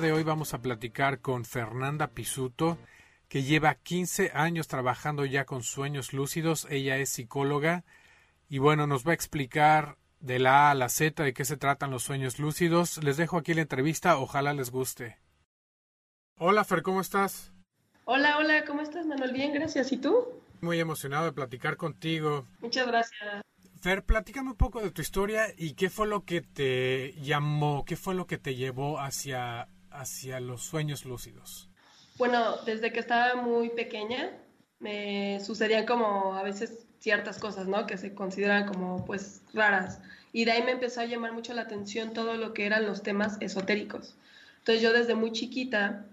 día de hoy vamos a platicar con Fernanda Pisuto, que lleva 15 años trabajando ya con sueños lúcidos. Ella es psicóloga y bueno, nos va a explicar de la A a la Z de qué se tratan los sueños lúcidos. Les dejo aquí la entrevista, ojalá les guste. Hola Fer, ¿cómo estás? Hola, hola, ¿cómo estás Manuel? Bien, gracias. ¿Y tú? Muy emocionado de platicar contigo. Muchas gracias. Fer, platícame un poco de tu historia y qué fue lo que te llamó, qué fue lo que te llevó hacia, hacia los sueños lúcidos. Bueno, desde que estaba muy pequeña me sucedían como a veces ciertas cosas, ¿no? Que se consideran como pues raras. Y de ahí me empezó a llamar mucho la atención todo lo que eran los temas esotéricos. Entonces yo desde muy chiquita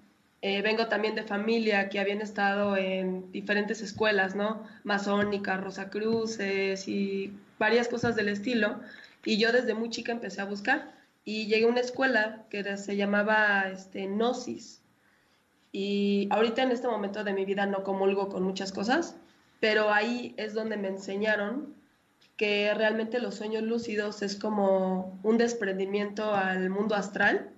eh, vengo también de familia que habían estado en diferentes escuelas, ¿no? Masónicas, Rosacruces y varias cosas del estilo. Y yo desde muy chica empecé a buscar. Y llegué a una escuela que se llamaba este, Gnosis. Y ahorita en este momento de mi vida no comulgo con muchas cosas, pero ahí es donde me enseñaron que realmente los sueños lúcidos es como un desprendimiento al mundo astral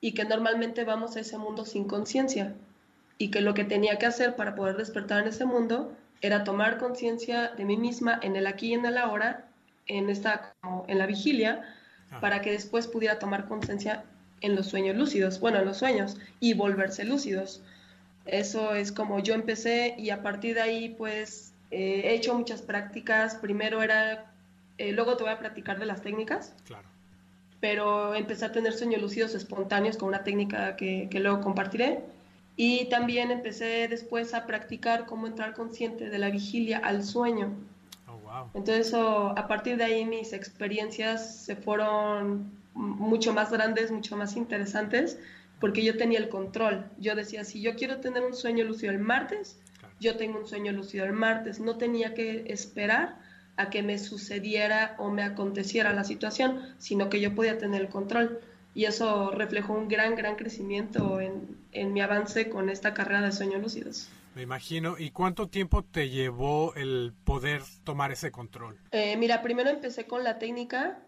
y que normalmente vamos a ese mundo sin conciencia y que lo que tenía que hacer para poder despertar en ese mundo era tomar conciencia de mí misma en el aquí y en el ahora, en, esta, en la vigilia, para que después pudiera tomar conciencia en los sueños lúcidos, bueno, en los sueños, y volverse lúcidos. Eso es como yo empecé y a partir de ahí pues eh, he hecho muchas prácticas. Primero era, eh, luego te voy a platicar de las técnicas. Claro pero empecé a tener sueños lúcidos espontáneos con una técnica que, que, luego compartiré. Y también empecé después a practicar cómo entrar consciente de la vigilia al sueño. Wow. Entonces, oh, a partir de ahí mis experiencias se fueron mucho más grandes, mucho más interesantes, porque yo tenía el control. Yo decía, si yo quiero tener un sueño lúcido el martes, claro. yo tengo un sueño lúcido el martes. No tenía que esperar a que me sucediera o me aconteciera la situación, sino que yo podía tener el control. Y eso reflejó un gran, gran crecimiento en, en mi avance con esta carrera de sueños lúcidos. Me imagino. ¿Y cuánto tiempo te llevó el poder tomar ese control? Eh, mira, primero empecé con la técnica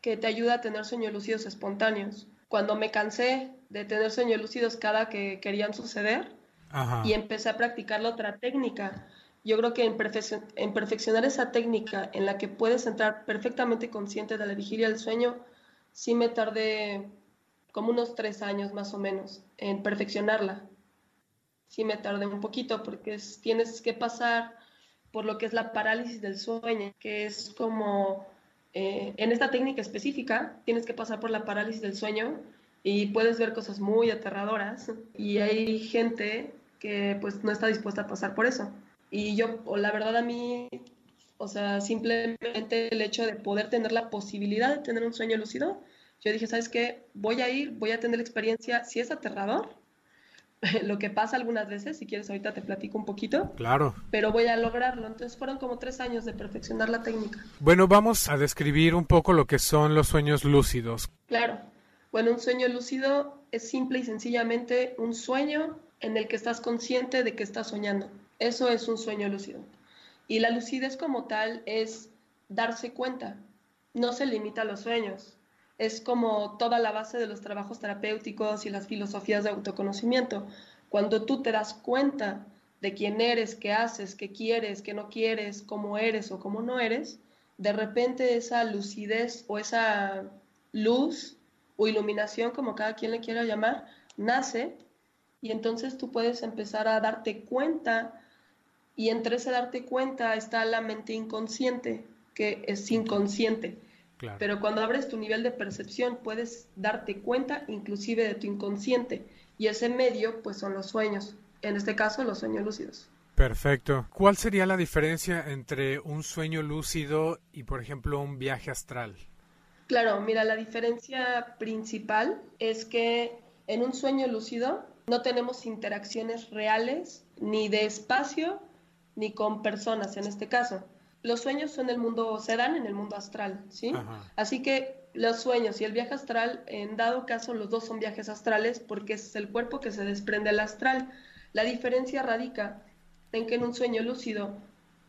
que te ayuda a tener sueños lúcidos espontáneos. Cuando me cansé de tener sueños lúcidos cada que querían suceder Ajá. y empecé a practicar la otra técnica, yo creo que en, en, perfeccionar esa técnica en la que puedes entrar perfectamente consciente de la vigilia del sueño, sí me tardé como unos tres años más o menos en perfeccionarla. Sí me tardé un poquito porque es, tienes que pasar por lo que es la parálisis del sueño, que es como, eh, en esta técnica específica, tienes que pasar por la parálisis del sueño y puedes ver cosas muy aterradoras y hay gente que pues no está dispuesta a pasar por eso. Y yo, la verdad a mí, o sea, simplemente el hecho de poder tener la posibilidad de tener un sueño lúcido, yo dije, ¿sabes qué? Voy a ir, voy a tener la experiencia, si es aterrador, lo que pasa algunas veces, si quieres ahorita te platico un poquito. Claro. Pero voy a lograrlo. Entonces fueron como tres años de perfeccionar la técnica. Bueno, vamos a describir un poco lo que son los sueños lúcidos. Claro. Bueno, un sueño lúcido es simple y sencillamente un sueño en el que estás consciente de que estás soñando. Eso es un sueño lúcido. Y la lucidez como tal es darse cuenta. No se limita a los sueños. Es como toda la base de los trabajos terapéuticos y las filosofías de autoconocimiento. Cuando tú te das cuenta de quién eres, qué haces, qué quieres, qué no quieres, cómo eres o cómo no eres, de repente esa lucidez o esa luz o iluminación, como cada quien le quiera llamar, nace y entonces tú puedes empezar a darte cuenta y entre ese darte cuenta está la mente inconsciente, que es inconsciente. Claro. Pero cuando abres tu nivel de percepción puedes darte cuenta inclusive de tu inconsciente y ese medio pues son los sueños, en este caso los sueños lúcidos. Perfecto. ¿Cuál sería la diferencia entre un sueño lúcido y por ejemplo un viaje astral? Claro, mira, la diferencia principal es que en un sueño lúcido no tenemos interacciones reales ni de espacio ni con personas en este caso. Los sueños son el mundo, se dan en el mundo astral, ¿sí? Ajá. Así que los sueños y el viaje astral, en dado caso, los dos son viajes astrales porque es el cuerpo que se desprende del astral. La diferencia radica en que en un sueño lúcido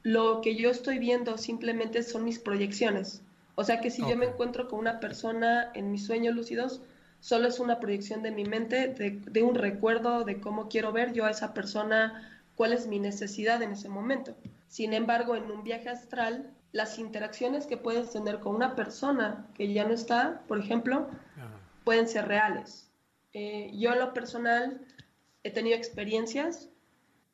lo que yo estoy viendo simplemente son mis proyecciones. O sea que si okay. yo me encuentro con una persona en mis sueños lúcidos, solo es una proyección de mi mente, de, de, un recuerdo de cómo quiero ver yo a esa persona, cuál es mi necesidad en ese momento. Sin embargo, en un viaje astral, las interacciones que puedes tener con una persona que ya no está, por ejemplo, pueden ser reales. Eh, yo en lo personal he tenido experiencias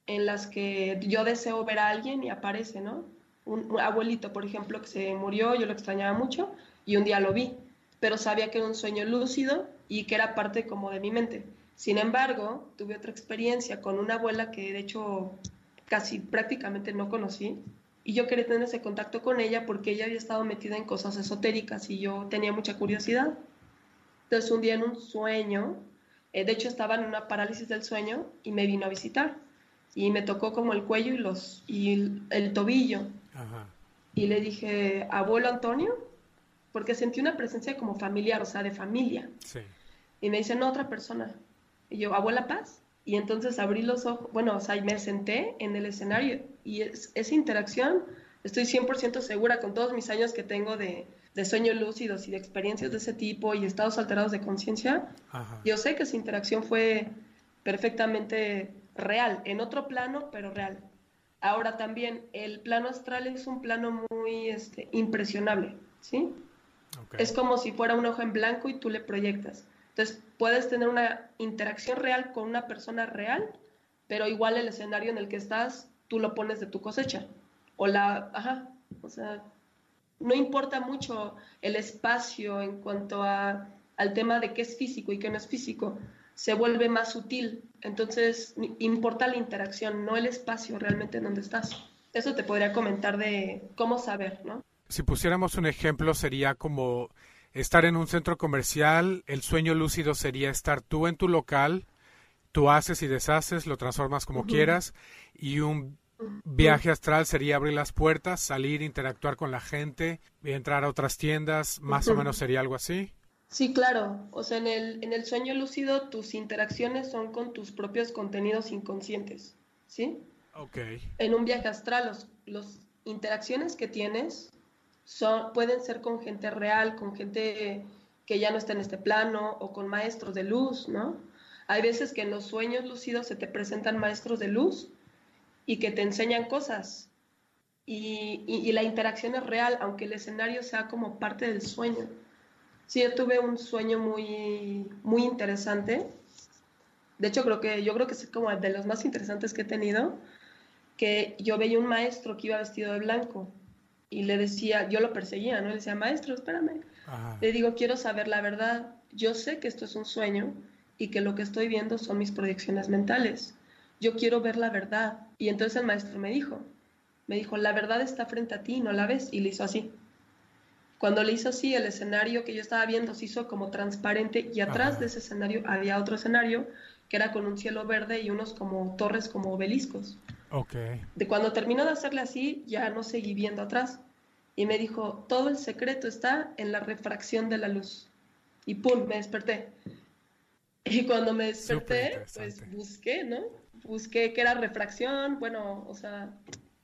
en las que yo deseo ver a alguien y aparece, ¿no? Un, abuelito, por ejemplo, que se murió, yo lo extrañaba mucho y un día lo vi, pero sabía que era un sueño lúcido y que era parte como de mi mente. Sin embargo, tuve otra experiencia con una abuela que de hecho casi prácticamente no conocí y yo quería tener ese contacto con ella porque ella había estado metida en cosas esotéricas y yo tenía mucha curiosidad. Entonces un día en un sueño, eh, de hecho estaba en una parálisis del sueño y me vino a visitar y me tocó como el cuello y, los, y el, tobillo. Y le dije, abuelo Antonio, porque sentí una presencia como familiar, o sea, de familia. Y me dice, no, otra persona. Y yo, abuela Paz. Y entonces abrí los ojos, bueno, o sea, me senté en el escenario y es, esa interacción, estoy 100% segura con todos mis años que tengo de, de sueños lúcidos y de experiencias de ese tipo y estados alterados de conciencia, yo sé que esa interacción fue perfectamente real, en otro plano, pero real. Ahora también, el plano astral es un plano muy este, impresionable, ¿sí? Es como si fuera un ojo en blanco y tú le proyectas. Entonces, puedes tener una interacción real con una persona real, pero igual el escenario en el que estás, tú lo pones de tu cosecha. O la, ajá, o sea, no importa mucho el espacio en cuanto a, al tema de qué es físico y qué no es físico, se vuelve más sutil. Entonces, importa la interacción, no el espacio realmente en donde estás. Eso te podría comentar de cómo saber, ¿no? Si pusiéramos un ejemplo, sería como estar en un centro comercial, el sueño lúcido sería estar tú en tu local, tú haces y deshaces, lo transformas como quieras, y un Viaje astral sería abrir las puertas, salir, interactuar con la gente, entrar a otras tiendas, más o menos sería algo así. Sí, claro. O sea, en el, en el sueño lúcido tus interacciones son con tus propios contenidos inconscientes, ¿sí? Ok. En un viaje astral, los, los interacciones que tienes pueden ser con gente real, con gente que ya no está en este plano o con maestros de luz, ¿no? Hay veces que en los sueños lúcidos se te presentan maestros de luz y que te enseñan cosas. Y, la interacción es real, aunque el escenario sea como parte del sueño. Sí, yo tuve un sueño muy, muy interesante. De hecho, creo que, yo creo que es como de los más interesantes que he tenido, que yo veía un maestro que iba vestido de blanco y le decía, yo lo perseguía, ¿no? Le decía, maestro, espérame. Le digo, quiero saber la verdad. Yo sé que esto es un sueño y que lo que estoy viendo son mis proyecciones mentales yo quiero ver la verdad. Y entonces el maestro me dijo, me dijo, la verdad está frente a ti, no la ves. Y le hizo así. Cuando le hizo así, el escenario que yo estaba viendo se hizo como transparente y atrás de ese escenario había otro escenario que era con un cielo verde y unos como torres como obeliscos. Okay. De cuando terminó de hacerle así, ya no seguí viendo atrás. Y me dijo, todo el secreto está en la refracción de la luz. Y pum, me desperté. Y cuando me desperté, pues busqué, ¿no? busqué qué era refracción, bueno, o sea,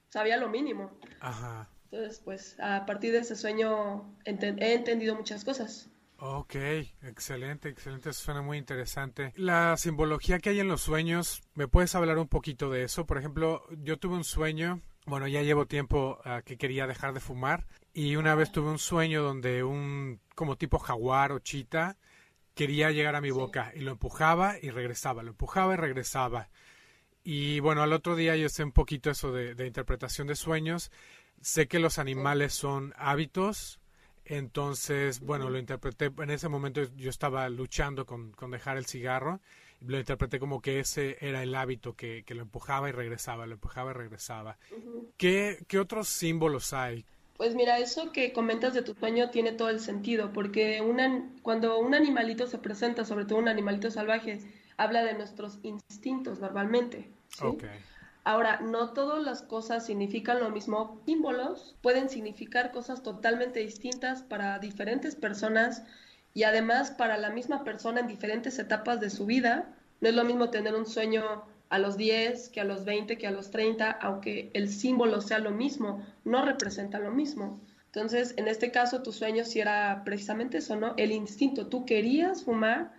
sabía lo mínimo. Ajá. Entonces, pues a partir de ese sueño he entendido muchas cosas. Ok, excelente, excelente, suena muy interesante. La simbología que hay en los sueños, ¿me puedes hablar un poquito de eso? Por ejemplo, yo tuve un sueño, bueno, ya llevo tiempo ah, que quería dejar de fumar y una vez tuve un sueño donde un como tipo jaguar o chita quería llegar a mi boca y lo empujaba y regresaba, lo empujaba y regresaba. Y bueno, al otro día yo sé un poquito eso de, interpretación de sueños. Sé que los animales son hábitos, entonces, bueno, lo interpreté, en ese momento yo estaba luchando con, con dejar el cigarro, lo interpreté como que ese era el hábito que, que lo empujaba y regresaba, lo empujaba y regresaba. ¿Qué, ¿Qué otros símbolos hay? Pues mira, eso que comentas de tu sueño tiene todo el sentido, porque una, cuando un animalito se presenta, sobre todo un animalito salvaje, habla de nuestros instintos normalmente. Ahora, no todas las cosas significan lo mismo. Símbolos pueden significar cosas totalmente distintas para diferentes personas y además para la misma persona en diferentes etapas de su vida. No es lo mismo tener un sueño a los 10 que a los 20 que a los 30, aunque el símbolo sea lo mismo, no representa lo mismo. Entonces, en este caso, tu sueño sí era precisamente eso, ¿no? El instinto. Tú querías fumar,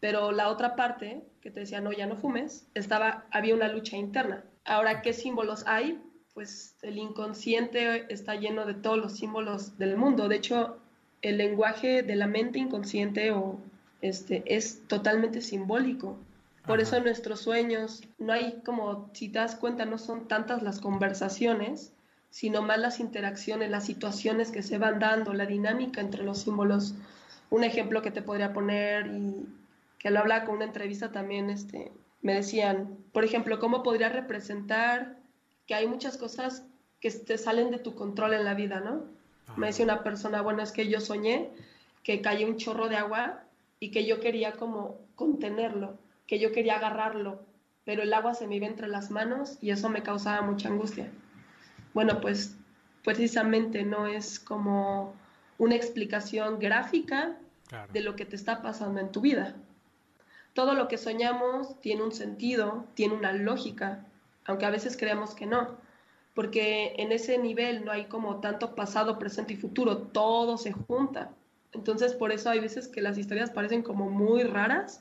pero la otra parte, que te decía, no, ya no fumes, estaba, había una lucha interna. Ahora, ¿qué símbolos hay? Pues el inconsciente está lleno de todos los símbolos del mundo. De hecho, el lenguaje de la mente inconsciente o este, es totalmente simbólico. Por eso en nuestros sueños no hay como, si te das cuenta, no son tantas las conversaciones, sino más las interacciones, las situaciones que se van dando, la dinámica entre los símbolos. Un ejemplo que te podría poner y que lo hablaba con una entrevista también, este, me decían, por ejemplo, ¿cómo podría representar que hay muchas cosas que te salen de tu control en la vida, ¿no? Me decía una persona, bueno, es que yo soñé que cayó un chorro de agua y que yo quería como contenerlo, que yo quería agarrarlo, pero el agua se me iba entre las manos y eso me causaba mucha angustia. Bueno, pues precisamente no es como una explicación gráfica de lo que te está pasando en tu vida. Todo lo que soñamos tiene un sentido, tiene una lógica, aunque a veces creemos que no, porque en ese nivel no hay como tanto pasado, presente y futuro, todo se junta. Entonces por eso hay veces que las historias parecen como muy raras,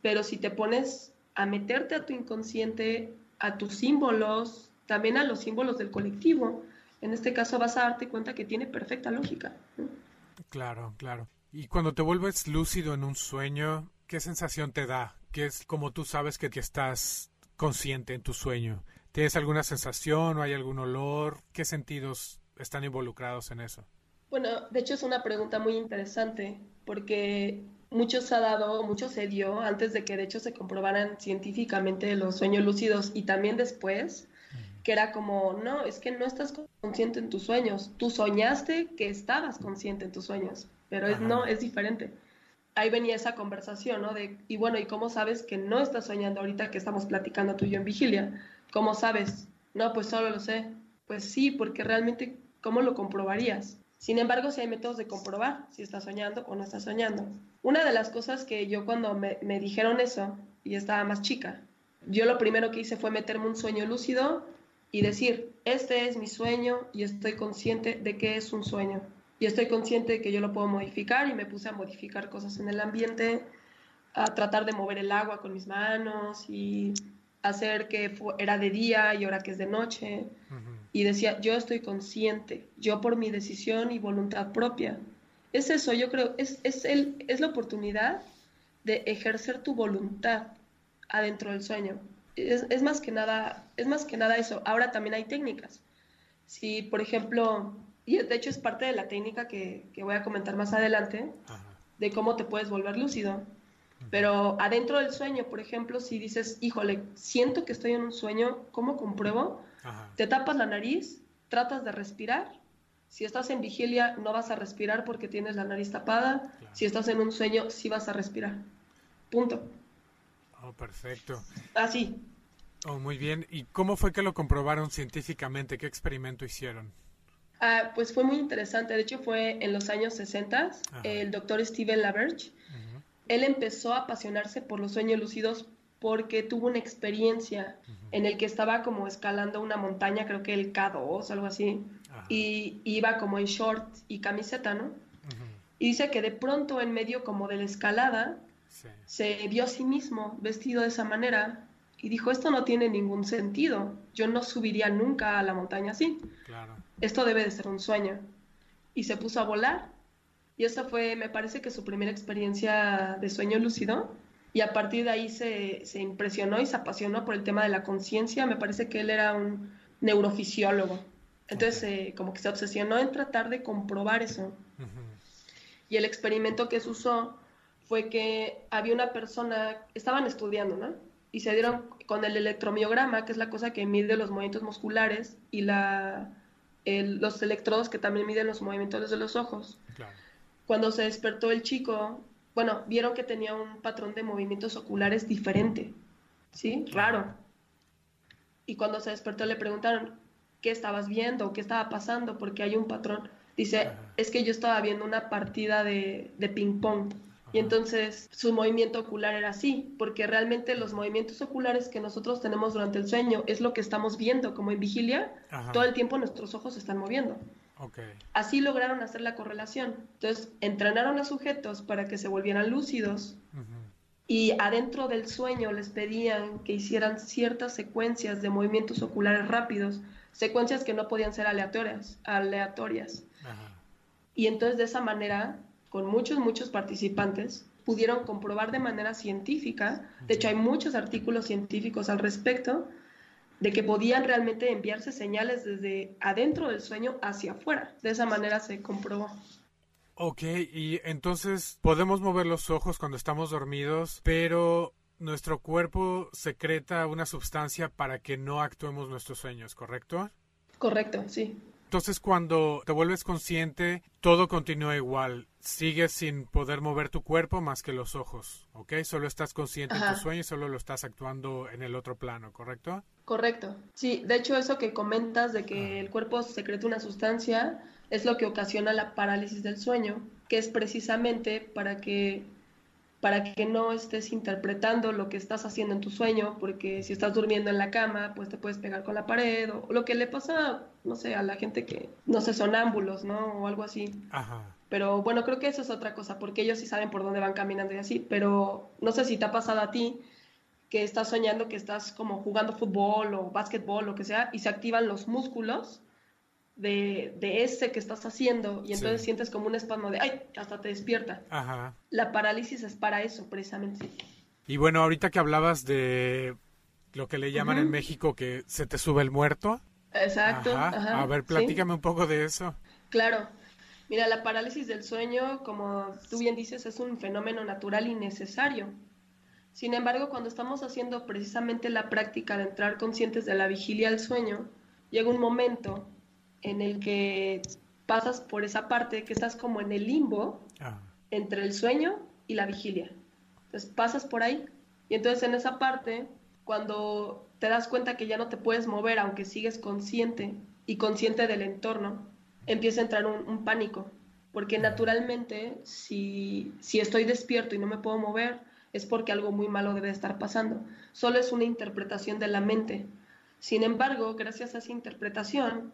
pero si te pones a meterte a tu inconsciente, a tus símbolos, también a los símbolos del colectivo, en este caso vas a darte cuenta que tiene perfecta lógica. Claro, claro. Y cuando te vuelves lúcido en un sueño, ¿qué sensación te da? ¿Qué es como tú sabes que, que estás consciente en tu sueño? ¿Tienes alguna sensación o hay algún olor? ¿Qué sentidos están involucrados en eso? Bueno, de hecho es una pregunta muy interesante porque mucho se ha dado, mucho se dio antes de que de hecho se comprobaran científicamente los sueños lúcidos y también después, que era como, no, es que no estás consciente en tus sueños, tú soñaste que estabas consciente en tus sueños, pero es, no, es diferente. Ahí venía esa conversación, ¿no? Y bueno, ¿y cómo sabes que no estás soñando ahorita que estamos platicando tú y yo en vigilia? ¿Cómo sabes? No, pues solo lo sé. Pues sí, porque realmente, ¿cómo lo comprobarías? Sin embargo, si hay métodos de comprobar si estás soñando o no estás soñando. Una de las cosas que yo cuando me, dijeron eso, y estaba más chica, yo lo primero que hice fue meterme un sueño lúcido y decir, este es mi sueño y estoy consciente de que es un sueño. Y estoy consciente de que yo lo puedo modificar y me puse a modificar cosas en el ambiente, a tratar de mover el agua con mis manos y hacer que era de día y ahora que es de noche y decía, yo estoy consciente, yo por mi decisión y voluntad propia. Es eso, yo creo, es, es, el, es la oportunidad de ejercer tu voluntad adentro del sueño. Es, es, más que nada, es más que nada eso. Ahora también hay técnicas. Si, por ejemplo, y de hecho es parte de la técnica que, que voy a comentar más adelante, de cómo te puedes volver lúcido. Pero adentro del sueño, por ejemplo, si dices, híjole, siento que estoy en un sueño, ¿cómo compruebo? Te tapas la nariz, tratas de respirar. Si estás en vigilia, no vas a respirar porque tienes la nariz tapada. Si estás en un sueño, sí vas a respirar. Punto. Oh, perfecto. Así. Oh, muy bien. ¿Y cómo fue que lo comprobaron científicamente? ¿Qué experimento hicieron? Ah, pues fue muy interesante. De hecho, fue en los años 60. El doctor Steven Laberge. Él empezó a apasionarse por los sueños lúcidos porque tuvo una experiencia en el que estaba como escalando una montaña, creo que el K2, algo así, y iba como en short y camiseta, ¿no? Y dice que de pronto en medio como de la escalada se vio a sí mismo vestido de esa manera y dijo, esto no tiene ningún sentido, yo no subiría nunca a la montaña así, esto debe de ser un sueño. Y se puso a volar y esa fue, me parece que su primera experiencia de sueño lúcido y a partir de ahí se, se impresionó y se apasionó por el tema de la conciencia. Me parece que él era un neurofisiólogo. Entonces, eh, como que se obsesionó en tratar de comprobar eso. Y el experimento que se usó fue que había una persona, estaban estudiando, ¿no? Y se dieron con el electromiograma, que es la cosa que mide los movimientos musculares, y la, los electrodos que también miden los movimientos de los ojos. Cuando se despertó el chico, bueno, vieron que tenía un patrón de movimientos oculares diferente, ¿sí? Raro. Y cuando se despertó le preguntaron, ¿qué estabas viendo? ¿Qué estaba pasando? Porque hay un patrón. Dice, es que yo estaba viendo una partida de, de ping-pong. Y entonces su movimiento ocular era así, porque realmente los movimientos oculares que nosotros tenemos durante el sueño es lo que estamos viendo, como en vigilia, todo el tiempo nuestros ojos se están moviendo. Así lograron hacer la correlación. Entonces, entrenaron a sujetos para que se volvieran lúcidos y adentro del sueño les pedían que hicieran ciertas secuencias de movimientos oculares rápidos, secuencias que no podían ser aleatorias, aleatorias. Y entonces de esa manera, con muchos, muchos participantes, pudieron comprobar de manera científica, de hecho hay muchos artículos científicos al respecto, de que podían realmente enviarse señales desde adentro del sueño hacia afuera. De esa manera se comprobó. Ok, y entonces podemos mover los ojos cuando estamos dormidos, pero nuestro cuerpo secreta una sustancia para que no actuemos nuestros sueños, ¿correcto? Correcto, sí. Entonces cuando te vuelves consciente, todo continúa igual. Sigues sin poder mover tu cuerpo más que los ojos, ¿ok? Solo estás consciente en tu sueño y solo lo estás actuando en el otro plano, ¿correcto? Correcto. Sí, de hecho eso que comentas de que el cuerpo secreta una sustancia es lo que ocasiona la parálisis del sueño, que es precisamente para que para que no estés interpretando lo que estás haciendo en tu sueño, porque si estás durmiendo en la cama, pues te puedes pegar con la pared, o, lo que le pasa, no sé, a la gente que, no sé, sonámbulos, ¿no? O algo así. Ajá. Pero bueno, creo que eso es otra cosa, porque ellos sí saben por dónde van caminando y así, pero no sé si te ha pasado a ti que estás soñando que estás como jugando fútbol o básquetbol, lo que sea, y se activan los músculos de, de, ese que estás haciendo y entonces sientes como un espasmo de, ay, hasta te despierta. Ajá. La parálisis es para eso, precisamente. Y bueno, ahorita que hablabas de lo que le llaman en México que se te sube el muerto. Exacto. a ver, platícame un poco de eso. Claro. Mira, la parálisis del sueño, como tú bien dices, es un fenómeno natural y necesario. Sin embargo, cuando estamos haciendo precisamente la práctica de entrar conscientes de la vigilia al sueño, llega un momento en el que pasas por esa parte que estás como en el limbo ah. entre el sueño y la vigilia. Entonces pasas por ahí y entonces en esa parte, cuando te das cuenta que ya no te puedes mover, aunque sigues consciente y consciente del entorno, empieza a entrar un, pánico. Porque naturalmente, si, si estoy despierto y no me puedo mover, es porque algo muy malo debe estar pasando. Solo es una interpretación de la mente. Sin embargo, gracias a esa interpretación,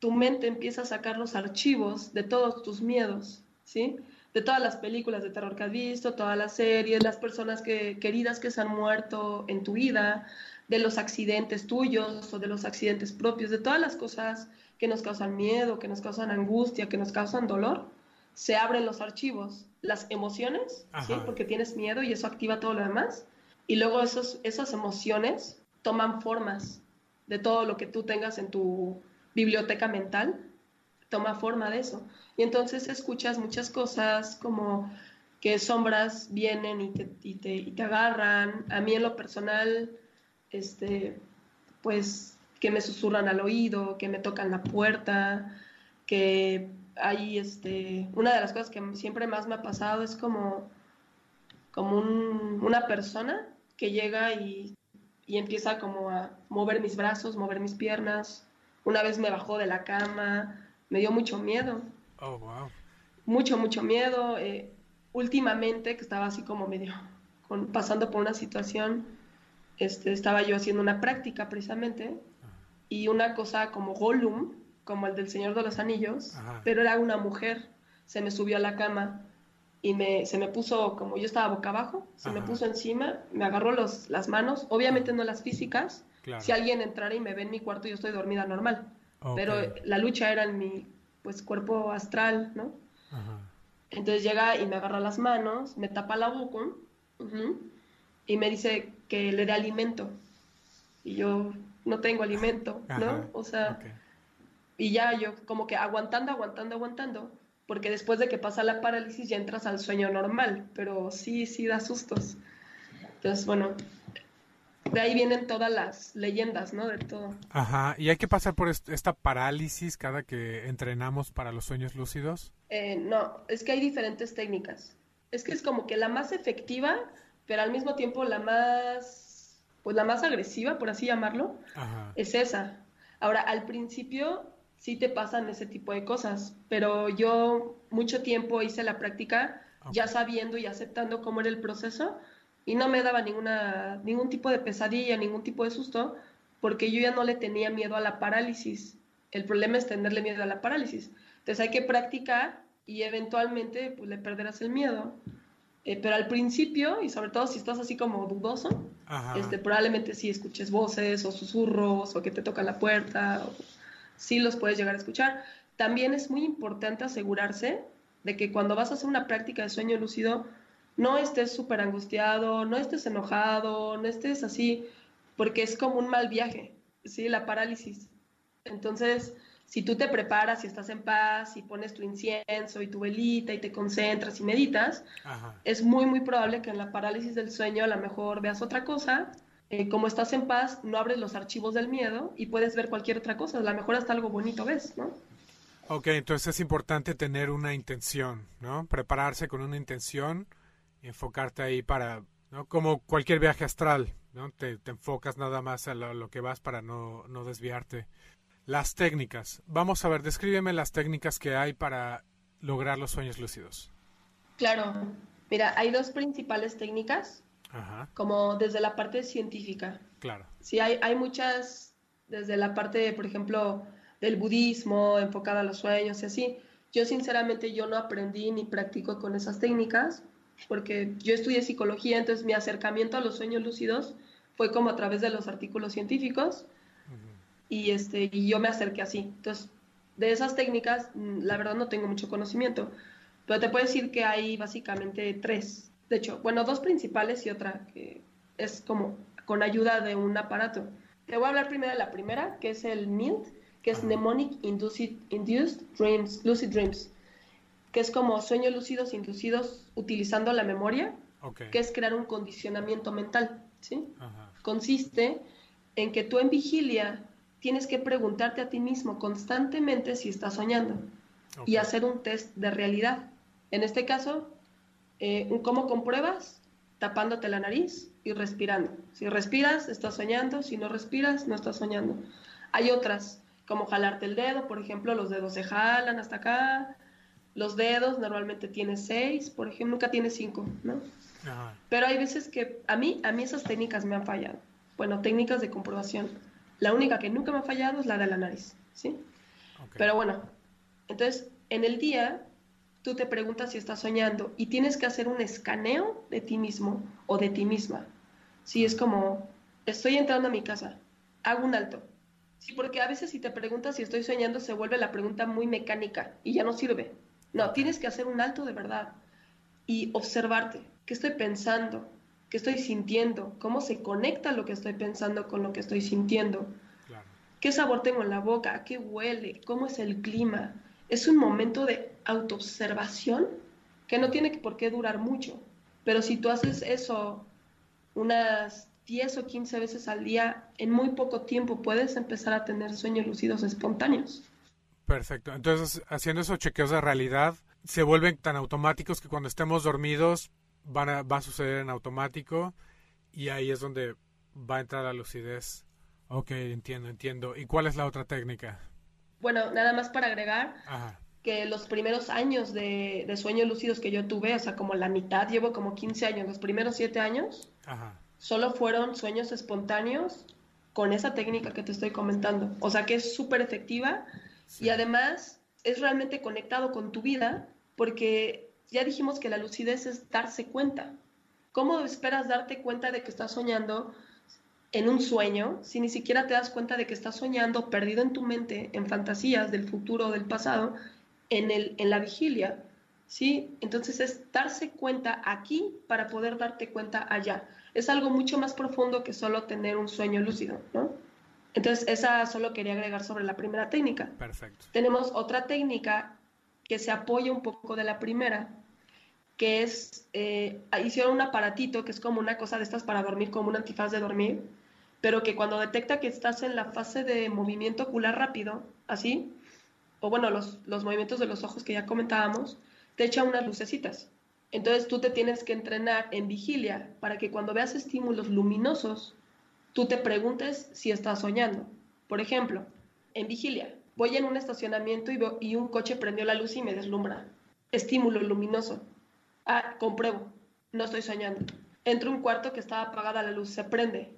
tu mente empieza a sacar los archivos de todos tus miedos, ¿sí? De todas las películas de terror que has visto, todas las series, las personas que, queridas que se han muerto en tu vida, de los accidentes tuyos o de los accidentes propios, de todas las cosas que nos causan miedo, que nos causan angustia, que nos causan dolor, se abren los archivos, las emociones, ¿sí? Porque tienes miedo y eso activa todo lo demás. Y luego esos, esas emociones toman formas de todo lo que tú tengas en tu biblioteca mental toma forma de eso. Y entonces escuchas muchas cosas como que sombras vienen y te, y te, y te agarran. A mí en lo personal, este, pues que me susurran al oído, que me tocan la puerta, que hay, este, una de las cosas que siempre más me ha pasado es como, como una persona que llega y, y empieza como a mover mis brazos, mover mis piernas, una vez me bajó de la cama, me dio mucho miedo. Oh, wow. Mucho, mucho miedo. Eh, últimamente, que estaba así como medio pasando por una situación, este, estaba yo haciendo una práctica precisamente, y una cosa como Gollum, como el del Señor de los Anillos, pero era una mujer, se me subió a la cama y me, se me puso, como yo estaba boca abajo, se me puso encima, me agarró los, las manos, obviamente no las físicas, si alguien entrara y me ve en mi cuarto, yo estoy dormida normal. Pero la lucha era en mi pues cuerpo astral, ¿no? Entonces llega y me agarra las manos, me tapa la boca y me dice que le dé alimento. Y yo no tengo alimento, ¿no? O sea, y ya yo como que aguantando, aguantando, aguantando, porque después de que pasa la parálisis ya entras al sueño normal, pero sí, sí da sustos. Entonces, bueno, de ahí vienen todas las leyendas, ¿no? De todo. Ajá, ¿y hay que pasar por esta parálisis cada que entrenamos para los sueños lúcidos? Eh, no, es que hay diferentes técnicas. Es que es como que la más efectiva, pero al mismo tiempo la más, pues la más agresiva, por así llamarlo, es esa. Ahora, al principio sí te pasan ese tipo de cosas, pero yo mucho tiempo hice la práctica ya sabiendo y aceptando cómo era el proceso y no me daba ninguna, ningún tipo de pesadilla, ningún tipo de susto, porque yo ya no le tenía miedo a la parálisis. El problema es tenerle miedo a la parálisis. Entonces hay que practicar y eventualmente pues, le perderás el miedo. Eh, pero al principio, y sobre todo si estás así como dudoso, este, probablemente sí escuches voces o susurros o que te tocan la puerta, o, sí los puedes llegar a escuchar. También es muy importante asegurarse de que cuando vas a hacer una práctica de sueño lúcido, no estés súper angustiado, no estés enojado, no estés así, porque es como un mal viaje, ¿sí? La parálisis. Entonces, si tú te preparas y estás en paz y pones tu incienso y tu velita y te concentras y meditas, es muy, muy probable que en la parálisis del sueño a lo mejor veas otra cosa. Eh, como estás en paz, no abres los archivos del miedo y puedes ver cualquier otra cosa. A lo mejor hasta algo bonito ves, ¿no? Ok, entonces es importante tener una intención, ¿no? Prepararse con una intención enfocarte ahí para, ¿no? Como cualquier viaje astral, ¿no? Te, enfocas nada más a lo, lo que vas para no, no desviarte. Las técnicas. Vamos a ver, descríbeme las técnicas que hay para lograr los sueños lúcidos. Claro, mira, hay dos principales técnicas, como desde la parte científica. Claro. Sí, hay, hay muchas, desde la parte, por ejemplo, del budismo, enfocada a los sueños y así. Yo sinceramente yo no aprendí ni practico con esas técnicas, porque yo estudié psicología, entonces mi acercamiento a los sueños lúcidos fue como a través de los artículos científicos y, este, y yo me acerqué así. Entonces, de esas técnicas, mm, la verdad no tengo mucho conocimiento, pero te puedo decir que hay básicamente tres. De hecho, bueno, dos principales y otra que es como con ayuda de un aparato. Te voy a hablar primero de la primera, que es el MILT, que es Mnemonic Induced, Induced Dreams, Lucid Dreams, que es como sueños lúcidos inducidos utilizando la memoria, que es crear un condicionamiento mental. ¿sí? Consiste en que tú en vigilia tienes que preguntarte a ti mismo constantemente si estás soñando y hacer un test de realidad. En este caso, eh, ¿cómo compruebas? Tapándote la nariz y respirando. Si respiras, estás soñando. Si no respiras, no estás soñando. Hay otras, como jalarte el dedo, por ejemplo, los dedos se jalan hasta acá. Los dedos normalmente tienes seis, por ejemplo, nunca tienes cinco, ¿no? Pero hay veces que a mí, a mí esas técnicas me han fallado. Bueno, técnicas de comprobación la única que nunca me ha fallado es la de la nariz, ¿sí? Pero bueno, entonces en el día tú te preguntas si estás soñando y tienes que hacer un escaneo de ti mismo o de ti misma. Sí, es como, estoy entrando a mi casa, hago un alto. Sí, porque a veces si te preguntas si estoy soñando se vuelve la pregunta muy mecánica y ya no sirve. No, tienes que hacer un alto de verdad y observarte. ¿Qué estoy pensando? qué estoy sintiendo, cómo se conecta lo que estoy pensando con lo que estoy sintiendo, qué sabor tengo en la boca, qué huele, cómo es el clima. Es un momento de autoobservación que no tiene por qué durar mucho, pero si tú haces eso unas 10 o 15 veces al día, en muy poco tiempo puedes empezar a tener sueños lúcidos espontáneos. Perfecto. Entonces, haciendo esos chequeos de realidad, se vuelven tan automáticos que cuando estemos dormidos va a suceder en automático y ahí es donde va a entrar la lucidez. Ok, entiendo, entiendo. ¿Y cuál es la otra técnica? Bueno, nada más para agregar que los primeros años de, de, sueños lúcidos que yo tuve, o sea, como la mitad, llevo como 15 años, los primeros 7 años, solo fueron sueños espontáneos con esa técnica que te estoy comentando. O sea, que es súper efectiva y además es realmente conectado con tu vida porque ya dijimos que la lucidez es darse cuenta. ¿Cómo esperas darte cuenta de que estás soñando en un sueño si ni siquiera te das cuenta de que estás soñando perdido en tu mente, en fantasías del futuro o del pasado, en, el, en la vigilia? ¿Sí? Entonces es darse cuenta aquí para poder darte cuenta allá. Es algo mucho más profundo que solo tener un sueño lúcido, ¿no? Entonces, esa solo quería agregar sobre la primera técnica. Perfecto. Tenemos otra técnica que se apoya un poco de la primera, que es, eh, hicieron un aparatito que es como una cosa de estas para dormir, como un antifaz de dormir, pero que cuando detecta que estás en la fase de movimiento ocular rápido, así, o bueno, los, los movimientos de los ojos que ya comentábamos, te echa unas lucecitas. Entonces tú te tienes que entrenar en vigilia para que cuando veas estímulos luminosos, tú te preguntes si estás soñando. Por ejemplo, en vigilia, voy en un estacionamiento y, y un coche prendió la luz y me deslumbra. Estímulo luminoso. Ah, compruebo, no estoy soñando. Entro a un cuarto que estaba apagada la luz, se prende.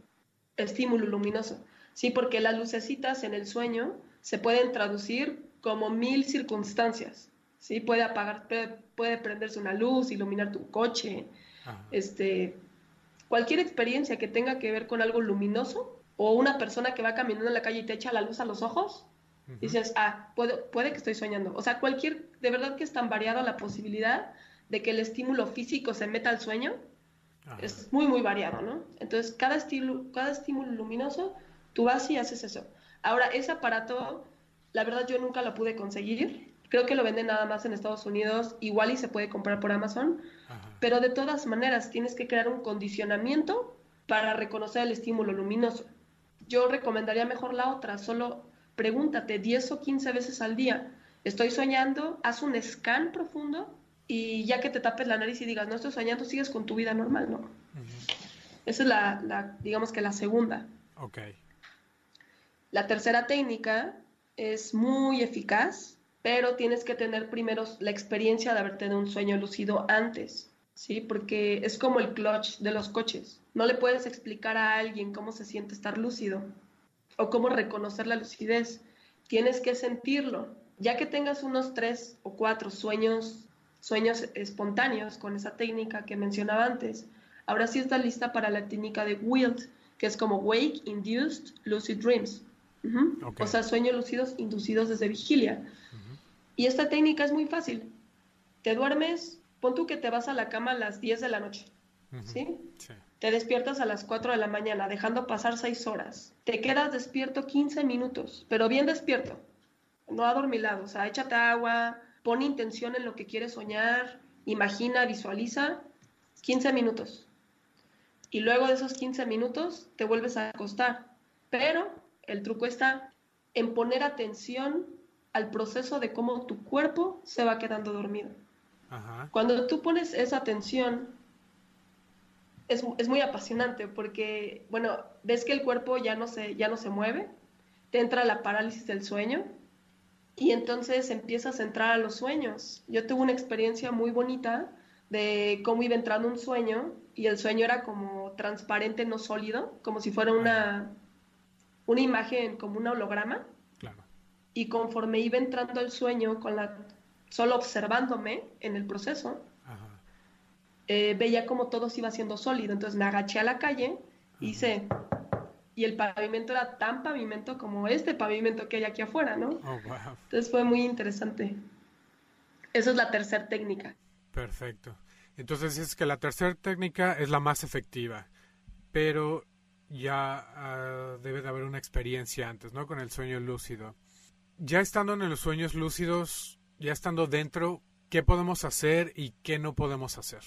Estímulo luminoso. Sí, porque las lucecitas en el sueño se pueden traducir como mil circunstancias. ¿sí? Puede apagar, puede, prenderse una luz, iluminar tu coche, este, cualquier experiencia que tenga que ver con algo luminoso o una persona que va caminando en la calle y te echa la luz a los ojos, dices, ah, puede, puede que estoy soñando. O sea, cualquier, de verdad que es tan variada la posibilidad de que el estímulo físico se meta al sueño, es muy, muy variado, ¿no? Entonces, cada, estilo, cada estímulo luminoso, tú vas y haces eso. Ahora, ese aparato, la verdad yo nunca lo pude conseguir, Creo que lo venden nada más en Estados Unidos, igual y se puede comprar por Amazon, pero de todas maneras tienes que crear un condicionamiento para reconocer el estímulo luminoso. Yo recomendaría mejor la otra, solo pregúntate 10 o 15 veces al día, estoy soñando, haz un scan profundo y ya que te tapes la nariz y digas, no estoy soñando, sigues con tu vida normal, ¿no? Esa es la, la, digamos que la segunda. Ok. La tercera técnica es muy eficaz, pero tienes que tener primero la experiencia de haber tenido un sueño lúcido antes, ¿sí? Porque es como el clutch de los coches. No le puedes explicar a alguien cómo se siente estar lúcido o cómo reconocer la lucidez. Tienes que sentirlo. Ya que tengas unos tres o cuatro sueños, sueños espontáneos con esa técnica que mencionaba antes, ahora sí estás lista para la técnica de Wilt, que es como Wake Induced Lucid Dreams. O sea, sueños lúcidos inducidos desde vigilia. Y esta técnica es muy fácil. Te duermes, pon tú que te vas a la cama a las 10 de la noche, ¿sí? Te despiertas a las 4 de la mañana, dejando pasar 6 horas. Te quedas despierto 15 minutos, pero bien despierto, no adormilado. O sea, échate agua, pon intención en lo que quieres soñar, imagina, visualiza, 15 minutos. Y luego de esos 15 minutos te vuelves a acostar. Pero el truco está en poner atención al proceso de cómo tu cuerpo se va quedando dormido. Cuando tú pones esa atención, es, es, muy apasionante porque, bueno, ves que el cuerpo ya no, se, ya no se mueve, te entra la parálisis del sueño y entonces empiezas a entrar a los sueños. Yo tuve una experiencia muy bonita de cómo iba entrando un sueño y el sueño era como transparente, no sólido, como si fuera una, una imagen, como un holograma y conforme iba entrando al sueño, con la, solo observándome en el proceso, eh, veía como todo se iba haciendo sólido. Entonces me agaché a la calle y hice, y el pavimento era tan pavimento como este pavimento que hay aquí afuera, ¿no? Oh, Entonces fue muy interesante. Esa es la tercera técnica. Perfecto. Entonces es que la tercera técnica es la más efectiva, pero ya ah, debe de haber una experiencia antes, ¿no? Con el sueño lúcido ya estando en los sueños lúcidos, ya estando dentro, ¿qué podemos hacer y qué no podemos hacer?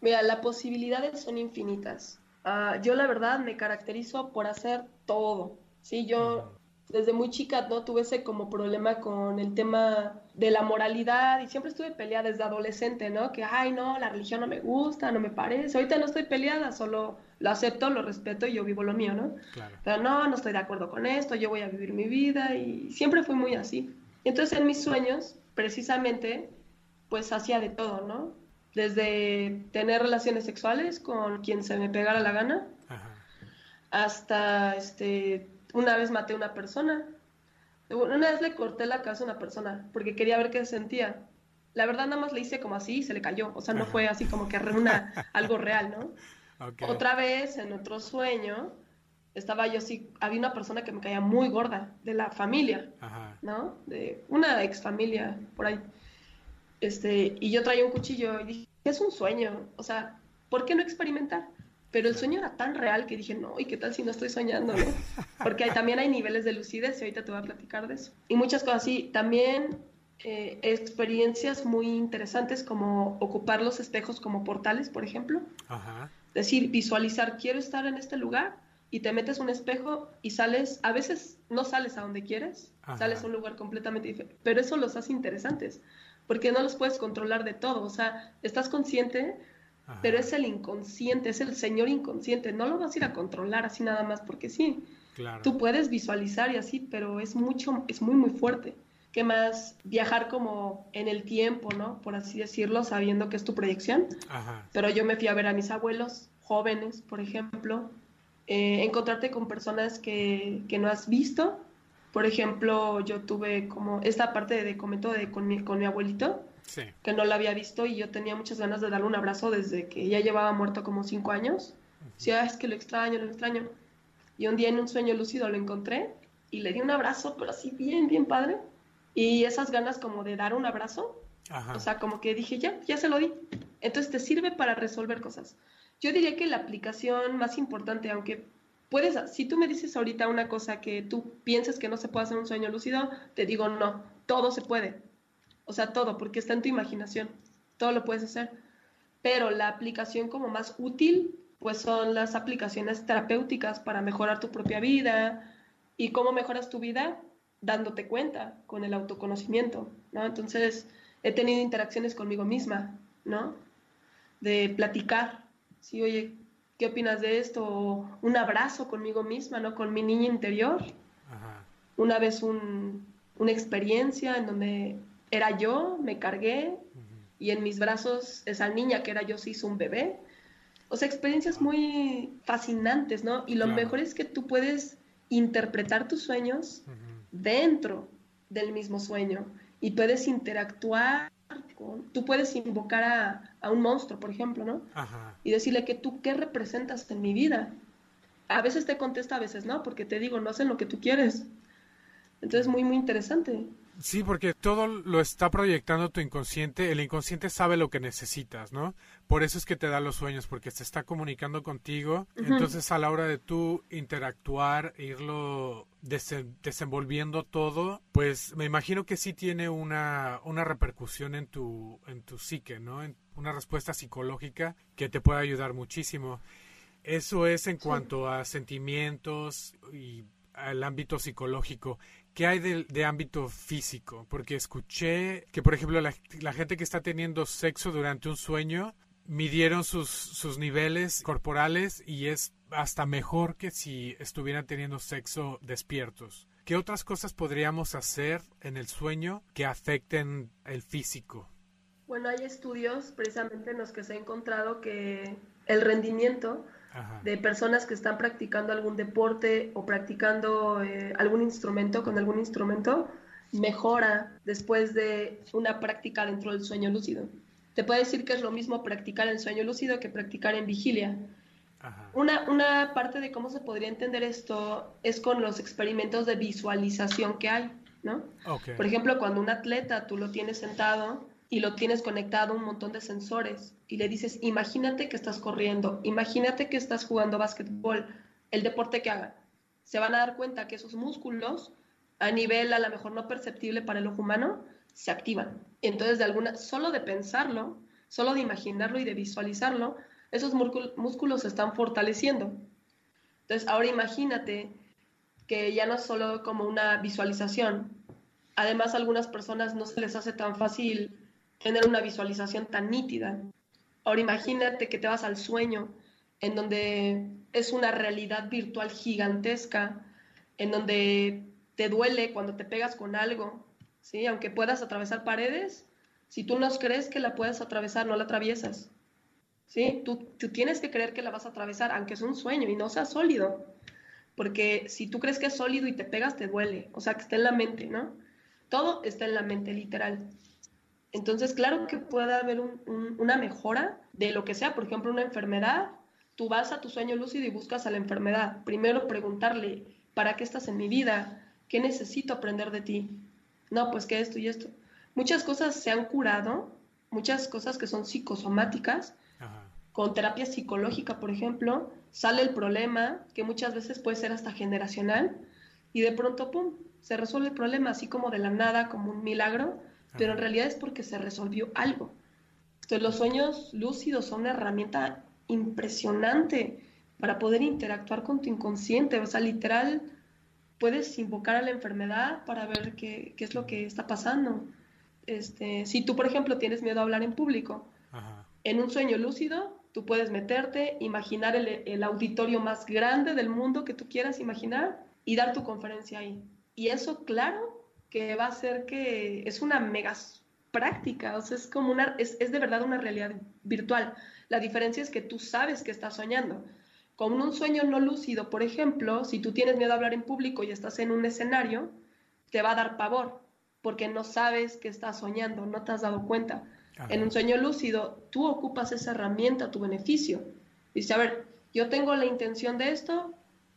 Mira, las posibilidades son infinitas. Ah, yo la verdad me caracterizo por hacer todo. Sí, yo desde muy chica no tuve ese como problema con el tema de la moralidad y siempre estuve peleada desde adolescente, ¿no? Que, ay, no, la religión no me gusta, no me parece. Ahorita no estoy peleada, solo lo acepto, lo respeto y yo vivo lo mío, ¿no? Claro. Pero no, no estoy de acuerdo con esto, yo voy a vivir mi vida y siempre fui muy así. Entonces en mis sueños, precisamente, pues hacía de todo, ¿no? Desde tener relaciones sexuales con quien se me pegara la gana, hasta, este, una vez maté a una persona. Una vez le corté la cabeza a una persona porque quería ver qué sentía. La verdad nada más le hice como así y se le cayó. O sea, no fue así como que una, algo real, ¿no? Otra vez, en otro sueño, estaba yo así, había una persona que me caía muy gorda, de la familia, ¿no? De una ex familia, por ahí. Este, y yo traía un cuchillo y dije, es un sueño, o sea, ¿por qué no experimentar? Pero el sueño era tan real que dije, no, ¿y qué tal si no estoy soñando? ¿no? Porque también hay niveles de lucidez y ahorita te voy a platicar de eso. Y muchas cosas así. También eh, experiencias muy interesantes como ocupar los espejos como portales, por ejemplo. Ajá decir, visualizar, quiero estar en este lugar y te metes un espejo y sales, a veces no sales a donde quieres, sales a un lugar completamente diferente, pero eso los hace interesantes, porque no los puedes controlar de todo, o sea, estás consciente, pero es el inconsciente, es el señor inconsciente, no lo vas a ir a controlar así nada más porque sí. Tú puedes visualizar y así, pero es mucho, es muy, muy fuerte. ¿Qué más? Viajar como en el tiempo, ¿no? Por así decirlo, sabiendo que es tu proyección. Pero yo me fui a ver a mis abuelos jóvenes, por ejemplo. Eh, encontrarte con personas que, que, no has visto. Por ejemplo, yo tuve como esta parte de comento de con mi, con mi abuelito. que no la había visto y yo tenía muchas ganas de darle un abrazo desde que ya llevaba muerto como cinco años. Decía, es que lo extraño, lo extraño. Y un día en un sueño lúcido lo encontré y le di un abrazo, pero así bien, bien padre. Y esas ganas como de dar un abrazo, o sea, como que dije, ya, ya se lo di. Entonces te sirve para resolver cosas. Yo diría que la aplicación más importante, aunque puedes, si tú me dices ahorita una cosa que tú piensas que no se puede hacer un sueño lúcido, te digo no, todo se puede. O sea, todo, porque está en tu imaginación. Todo lo puedes hacer. Pero la aplicación como más útil, pues son las aplicaciones terapéuticas para mejorar tu propia vida. ¿Y cómo mejoras tu vida? Dándote cuenta con el autoconocimiento, ¿no? Entonces, he tenido interacciones conmigo misma, ¿no? De platicar, sí, oye, ¿qué opinas de esto? un abrazo conmigo misma, ¿no? Con mi niña interior. Una vez un, una experiencia en donde era yo, me cargué y en mis brazos esa niña que era yo se hizo un bebé. O sea, experiencias muy fascinantes, ¿no? Y lo mejor es que tú puedes interpretar tus sueños dentro del mismo sueño y puedes interactuar con, tú puedes invocar a, a un monstruo, por ejemplo, ¿no? Y decirle que tú qué representas en mi vida. A veces te contesta, a veces no, porque te digo, no hacen lo que tú quieres. Entonces, muy, muy interesante. Sí, porque todo lo está proyectando tu inconsciente. El inconsciente sabe lo que necesitas, ¿no? Por eso es que te da los sueños, porque se está comunicando contigo. Entonces, a la hora de tú interactuar, irlo desenvolviendo todo, pues me imagino que sí tiene una, una repercusión en tu, en tu psique, ¿no? En una respuesta psicológica que te puede ayudar muchísimo. Eso es en cuanto a sentimientos y al ámbito psicológico. ¿Qué hay de, ámbito físico? Porque escuché que, por ejemplo, la, gente que está teniendo sexo durante un sueño midieron sus, sus niveles corporales y es hasta mejor que si estuvieran teniendo sexo despiertos. ¿Qué otras cosas podríamos hacer en el sueño que afecten el físico? Bueno, hay estudios precisamente en los que se ha encontrado que el rendimiento de personas que están practicando algún deporte o practicando eh, algún instrumento con algún instrumento mejora después de una práctica dentro del sueño lúcido. Te puedo decir que es lo mismo practicar el sueño lúcido que practicar en vigilia. Una, una parte de cómo se podría entender esto es con los experimentos de visualización que hay, ¿no? Por ejemplo, cuando un atleta tú lo tienes sentado y lo tienes conectado a un montón de sensores y le dices, imagínate que estás corriendo, imagínate que estás jugando básquetbol, el deporte que haga, se van a dar cuenta que esos músculos a nivel a lo mejor no perceptible para el ojo humano se activan. Entonces, de alguna, solo de pensarlo, solo de imaginarlo y de visualizarlo, esos músculos se están fortaleciendo. Entonces, ahora imagínate que ya no es solo como una visualización. Además, a algunas personas no se les hace tan fácil tener una visualización tan nítida. Ahora imagínate que te vas al sueño, en donde es una realidad virtual gigantesca, en donde te duele cuando te pegas con algo, ¿sí? Aunque puedas atravesar paredes, si tú no crees que la puedes atravesar, no la atraviesas, ¿sí? Tú, tú tienes que creer que la vas a atravesar, aunque es un sueño y no sea sólido, porque si tú crees que es sólido y te pegas, te duele, o sea, que está en la mente, ¿no? Todo está en la mente, literal. Entonces, claro que puede haber una mejora de lo que sea, por ejemplo, una enfermedad. Tú vas a tu sueño lúcido y buscas a la enfermedad. Primero preguntarle, ¿para qué estás en mi vida? ¿Qué necesito aprender de ti? No, pues que esto y esto. Muchas cosas se han curado, muchas cosas que son psicosomáticas, con terapia psicológica, por ejemplo, sale el problema, que muchas veces puede ser hasta generacional, y de pronto, ¡pum!, se resuelve el problema, así como de la nada, como un milagro, pero en realidad es porque se resolvió algo. Entonces los sueños lúcidos son una herramienta impresionante para poder interactuar con tu inconsciente, o sea, literal, puedes invocar a la enfermedad para ver qué, qué es lo que está pasando. Este, si tú, por ejemplo, tienes miedo a hablar en público, en un sueño lúcido, tú puedes meterte, imaginar el, el, auditorio más grande del mundo que tú quieras imaginar y dar tu conferencia ahí. Y eso, claro, que va a ser que es una mega práctica, o sea, es como una, es, es de verdad una realidad virtual. La diferencia es que tú sabes que estás soñando. Con un sueño no lúcido, por ejemplo, si tú tienes miedo a hablar en público y estás en un escenario, te va a dar pavor. porque no sabes que estás soñando, no te has dado cuenta. En un sueño lúcido, tú ocupas esa herramienta a tu beneficio. Dice, a ver, yo tengo la intención de esto,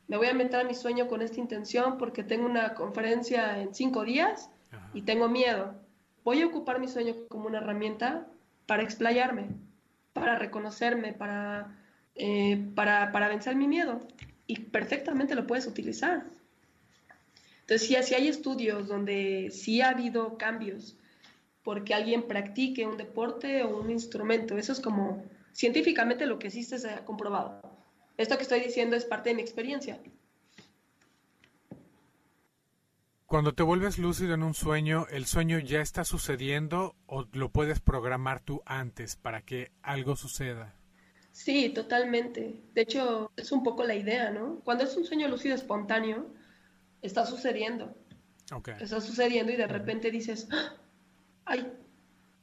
me voy a meter a mi sueño con esta intención porque tengo una conferencia en cinco días y tengo miedo. Voy a ocupar mi sueño como una herramienta para explayarme, para reconocerme, para, eh, para, para vencer mi miedo. Y perfectamente lo puedes utilizar. Entonces, sí, sí hay estudios donde sí ha habido cambios porque alguien practique un deporte o un instrumento. Eso es como científicamente lo que existe se ha comprobado. Esto que estoy diciendo es parte de mi experiencia. Cuando te vuelves lúcido en un sueño, ¿el sueño ya está sucediendo o lo puedes programar tú antes para que algo suceda? Sí, totalmente. De hecho, es un poco la idea, ¿no? Cuando es un sueño lúcido espontáneo, está sucediendo. Está sucediendo y de repente dices, ¡Ah! ay,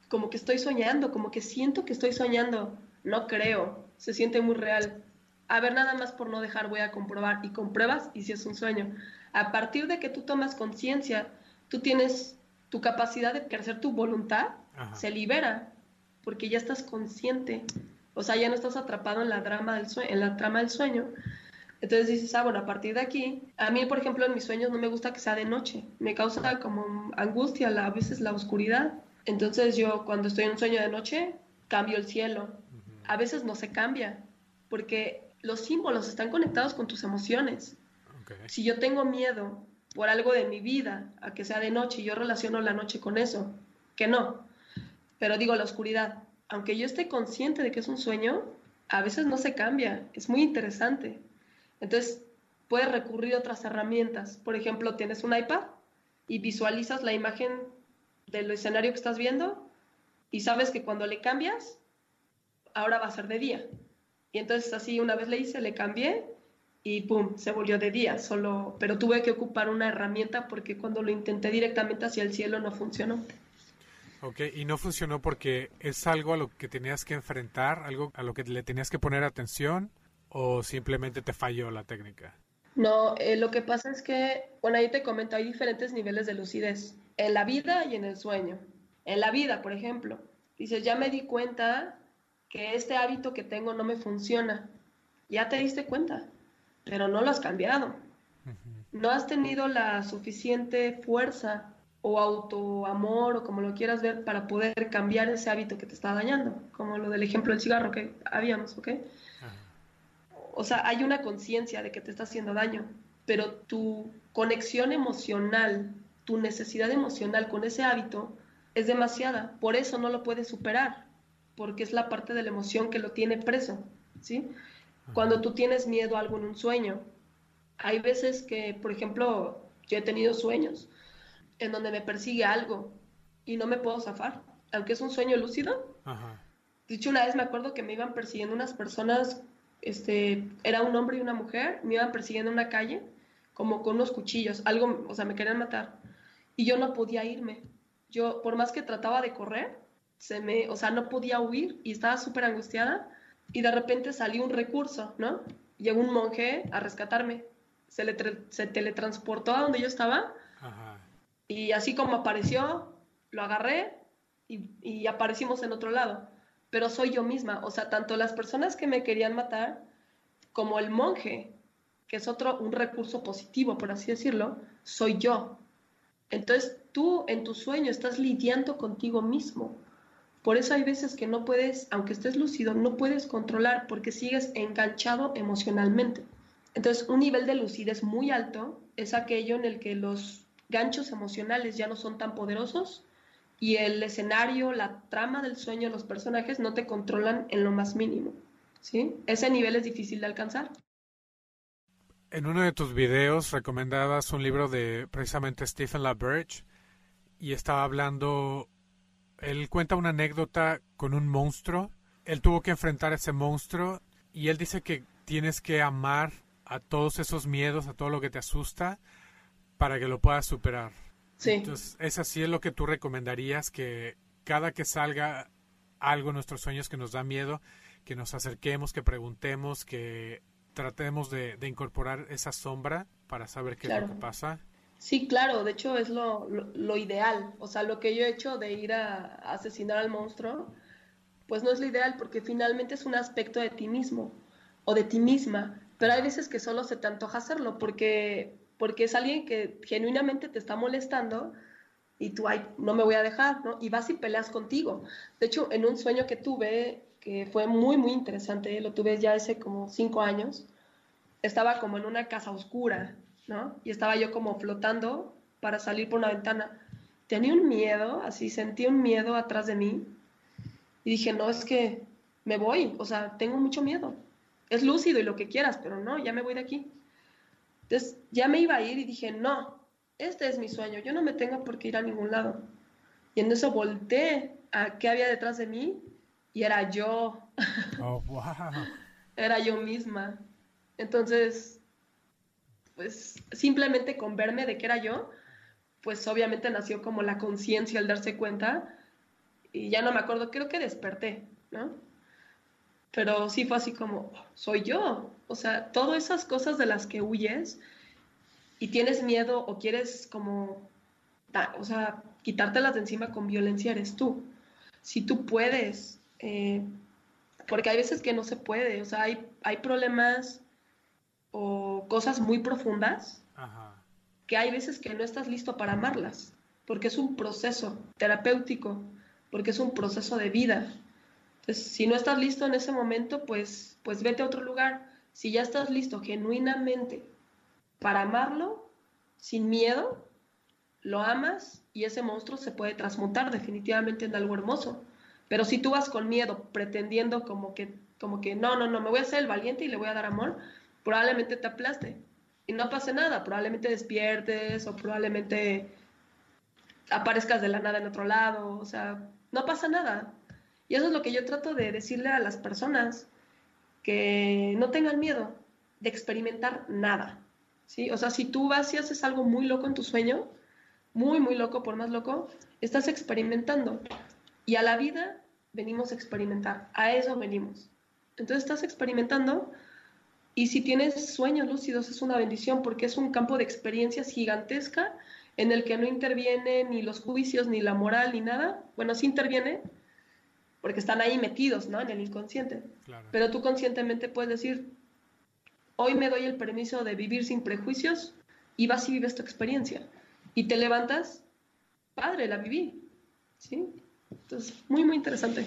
como que estoy soñando, como que siento que estoy soñando. No creo, se siente muy real. A ver, nada más por no dejar, voy a comprobar. Y compruebas y si es un sueño. A partir de que tú tomas conciencia, tú tienes tu capacidad de ejercer tu voluntad, se libera, porque ya estás consciente. O sea, ya no estás atrapado en la, drama del en la trama del sueño. Entonces dices, ah, bueno, a partir de aquí, a mí, por ejemplo, en mis sueños no me gusta que sea de noche, me causa como angustia, a veces la oscuridad. Entonces yo cuando estoy en un sueño de noche, cambio el cielo. A veces no se cambia, porque los símbolos están conectados con tus emociones. Si yo tengo miedo por algo de mi vida, a que sea de noche, yo relaciono la noche con eso, que no. Pero digo la oscuridad, aunque yo esté consciente de que es un sueño, a veces no se cambia, es muy interesante. Entonces, puedes recurrir a otras herramientas. Por ejemplo, tienes un iPad y visualizas la imagen del escenario que estás viendo y sabes que cuando le cambias, ahora va a ser de día. Y entonces así una vez le hice, le cambié y pum, se volvió de día, solo, pero tuve que ocupar una herramienta porque cuando lo intenté directamente hacia el cielo no funcionó. Ok, y no funcionó porque es algo a lo que tenías que enfrentar, algo a lo que le tenías que poner atención o simplemente te falló la técnica? No, eh, lo que pasa es que, bueno, ahí te comento, hay diferentes niveles de lucidez, en la vida y en el sueño. En la vida, por ejemplo, dices, ya me di cuenta que este hábito que tengo no me funciona. Ya te diste cuenta, pero no lo has cambiado. No has tenido la suficiente fuerza o autoamor o como lo quieras ver para poder cambiar ese hábito que te está dañando, como lo del ejemplo del cigarro que habíamos, ¿ok? o sea, hay una conciencia de que te está haciendo daño, pero tu conexión emocional, tu necesidad emocional con ese hábito es demasiada, por eso no lo puedes superar, porque es la parte de la emoción que lo tiene preso, ¿sí? Cuando tú tienes miedo a algo en un sueño, hay veces que, por ejemplo, yo he tenido sueños en donde me persigue algo y no me puedo zafar, aunque es un sueño lúcido. Dicho una vez me acuerdo que me iban persiguiendo unas personas este, era un hombre y una mujer, me iban persiguiendo en una calle, como con unos cuchillos, algo, o sea, me querían matar. Y yo no podía irme. Yo, por más que trataba de correr, se me, o sea, no podía huir y estaba súper angustiada. Y de repente salió un recurso, ¿no? Llegó un monje a rescatarme. Se, le se teletransportó a donde yo estaba. Y así como apareció, lo agarré y, y aparecimos en otro lado pero soy yo misma. O sea, tanto las personas que me querían matar como el monje, que es otro, un recurso positivo, por así decirlo, soy yo. Entonces tú en tu sueño estás lidiando contigo mismo. Por eso hay veces que no puedes, aunque estés lúcido, no puedes controlar porque sigues enganchado emocionalmente. Entonces un nivel de lucidez muy alto es aquello en el que los ganchos emocionales ya no son tan poderosos y el escenario, la trama del sueño, los personajes no te controlan en lo más mínimo. ¿sí? Ese nivel es difícil de alcanzar. En uno de tus videos recomendabas un libro de precisamente Stephen LaBerge y estaba hablando, él cuenta una anécdota con un monstruo, él tuvo que enfrentar a ese monstruo y él dice que tienes que amar a todos esos miedos, a todo lo que te asusta para que lo puedas superar. Entonces, es así es lo que tú recomendarías, que cada que salga algo en nuestros sueños que nos da miedo, que nos acerquemos, que preguntemos, que tratemos de, incorporar esa sombra para saber qué es lo que pasa. Sí, claro, de hecho es lo, ideal. O sea, lo que yo he hecho de ir a, asesinar al monstruo, pues no es lo ideal porque finalmente es un aspecto de ti mismo o de ti misma. Pero hay veces que solo se te antoja hacerlo porque, porque es alguien que genuinamente te está molestando y tú, ay, no me voy a dejar, ¿no? Y vas y peleas contigo. De hecho, en un sueño que tuve, que fue muy, muy interesante, lo tuve ya hace como cinco años, estaba como en una casa oscura ¿no? Y estaba yo como flotando para salir por una ventana. Tenía un miedo, así sentí un miedo atrás de mí. Y dije, no, es que me voy, o sea, tengo mucho miedo. Es lúcido y lo que quieras, pero no, ya me voy de aquí. Entonces ya me iba a ir y dije, no, este es mi sueño, yo no me tengo por qué ir a ningún lado. Y en eso volteé a qué había detrás de mí y era yo. Oh, wow. era yo misma. Entonces pues simplemente con verme de que era yo, pues obviamente nació como la conciencia al darse cuenta y ya no me acuerdo, creo que desperté, ¿no? Pero sí fue así como, soy yo, o sea, todas esas cosas de las que huyes y tienes miedo o quieres como, o sea, quitártelas de encima con violencia eres tú. Si tú puedes, eh, porque hay veces que no se puede, o sea, hay, hay problemas o cosas muy profundas que hay veces que no estás listo para amarlas, porque es un proceso terapéutico, porque es un proceso de vida. Entonces, si no estás listo en ese momento, pues, pues vete a otro lugar. Si ya estás listo genuinamente para amarlo, sin miedo, lo amas y ese monstruo se puede transmutar definitivamente en algo hermoso. Pero si tú vas con miedo, pretendiendo como que, como que no, no, no, me voy a hacer el valiente y le voy a dar amor, probablemente te aplaste y no pase nada, probablemente despiertes o probablemente aparezcas de la nada en otro lado, o sea, no pasa nada. Y eso es lo que yo trato de decirle a las personas, que no tengan miedo de experimentar nada, ¿sí? O sea, si tú vas y haces algo muy loco en tu sueño, muy, muy loco, por más loco, estás experimentando. Y a la vida venimos a experimentar, a eso venimos. Entonces estás experimentando y si tienes sueños lúcidos es una bendición porque es un campo de experiencias gigantesca en el que no interviene ni los juicios, ni la moral, ni nada. Bueno, sí interviene porque están ahí metidos, ¿no? En el inconsciente. Pero tú conscientemente puedes decir, hoy me doy el permiso de vivir sin prejuicios y vas y vives tu experiencia. Y te levantas, padre, la viví. ¿Sí? Entonces, muy, muy interesante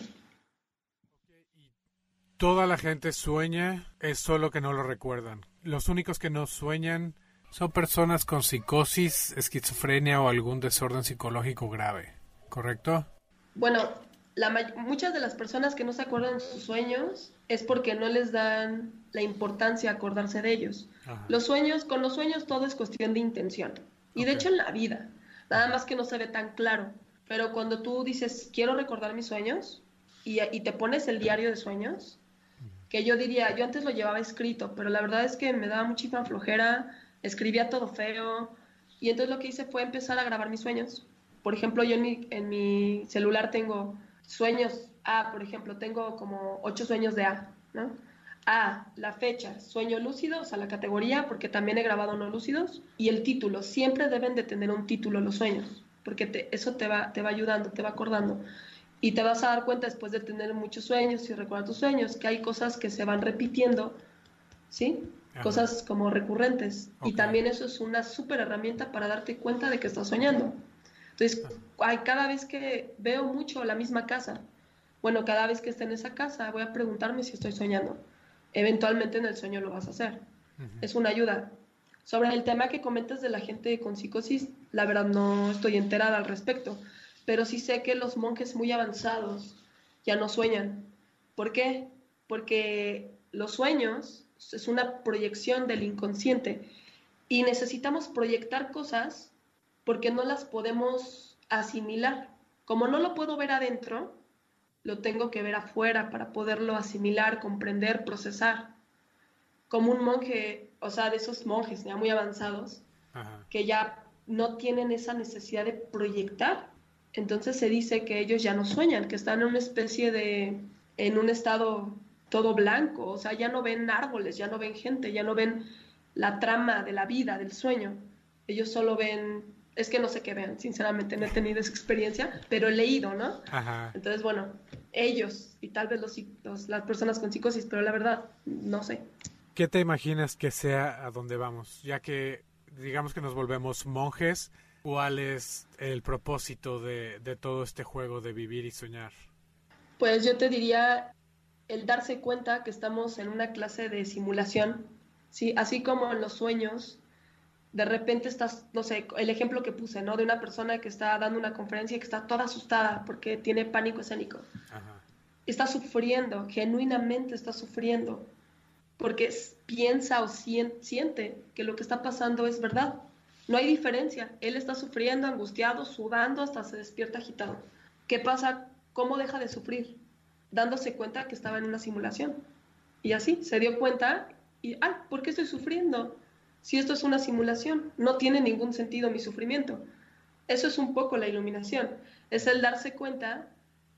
toda la gente sueña, es solo que no lo recuerdan. Los únicos que no sueñan son personas con psicosis, esquizofrenia o algún desorden psicológico grave, ¿correcto? Bueno, muchas de las personas que no se acuerdan de sus sueños es porque no les dan la importancia a acordarse de ellos. Los sueños, con los sueños todo es cuestión de intención. Y de hecho en la vida, nada más que no se ve tan claro. Pero cuando tú dices, quiero recordar mis sueños, y, y te pones el diario de sueños, que yo diría, yo antes lo llevaba escrito, pero la verdad es que me daba muchísima flojera, escribía todo feo, y entonces lo que hice fue empezar a grabar mis sueños. Por ejemplo, yo en mi, celular tengo sueños A, por ejemplo, tengo como ocho sueños de A, ¿no? A, la fecha, sueño lúcido, o sea, la categoría, porque también he grabado no lúcidos, y el título, siempre deben de tener un título los sueños, porque eso te va, te va ayudando, te va acordando. Y te vas a dar cuenta después de tener muchos sueños y recordar tus sueños que hay cosas que se van repitiendo, ¿sí? Cosas como recurrentes. Y también eso es una súper herramienta para darte cuenta de que estás soñando. Entonces, hay, cada vez que veo mucho la misma casa, bueno, cada vez que esté en esa casa voy a preguntarme si estoy soñando. Eventualmente en el sueño lo vas a hacer. Es una ayuda. Sobre el tema que comentas de la gente con psicosis, la verdad no estoy enterada al respecto pero sí sé que los monjes muy avanzados ya no sueñan. ¿Por qué? Porque los sueños es una proyección del inconsciente y necesitamos proyectar cosas porque no las podemos asimilar. Como no lo puedo ver adentro, lo tengo que ver afuera para poderlo asimilar, comprender, procesar. Como un monje, o sea, de esos monjes ya muy avanzados, que ya no tienen esa necesidad de proyectar, entonces se dice que ellos ya no sueñan, que están en una especie de, en un estado todo blanco, o sea, ya no ven árboles, ya no ven gente, ya no ven la trama de la vida, del sueño. Ellos solo ven, es que no sé qué vean, sinceramente no he tenido esa experiencia, pero he leído, ¿no? Ajá. Entonces, bueno, ellos y tal vez los, los- las personas con psicosis, pero la verdad, no sé. ¿Qué te imaginas que sea a dónde vamos? Ya que digamos que nos volvemos monjes, ¿cuál es el propósito de, de todo este juego de vivir y soñar? Pues yo te diría el darse cuenta que estamos en una clase de simulación, ¿sí? Así como en los sueños, de repente estás, no sé, el ejemplo que puse, ¿no? De una persona que está dando una conferencia y que está toda asustada porque tiene pánico escénico. Ajá. Está sufriendo, genuinamente está sufriendo, porque piensa o sien- siente que lo que está pasando es verdad. No hay diferencia. Él está sufriendo, angustiado, sudando, hasta se despierta agitado. ¿Qué pasa? ¿Cómo deja de sufrir? Dándose cuenta que estaba en una simulación. Y así, se dio cuenta y, ay, ¿por qué estoy sufriendo? Si esto es una simulación, no tiene ningún sentido mi sufrimiento. Eso es un poco la iluminación. Es el darse cuenta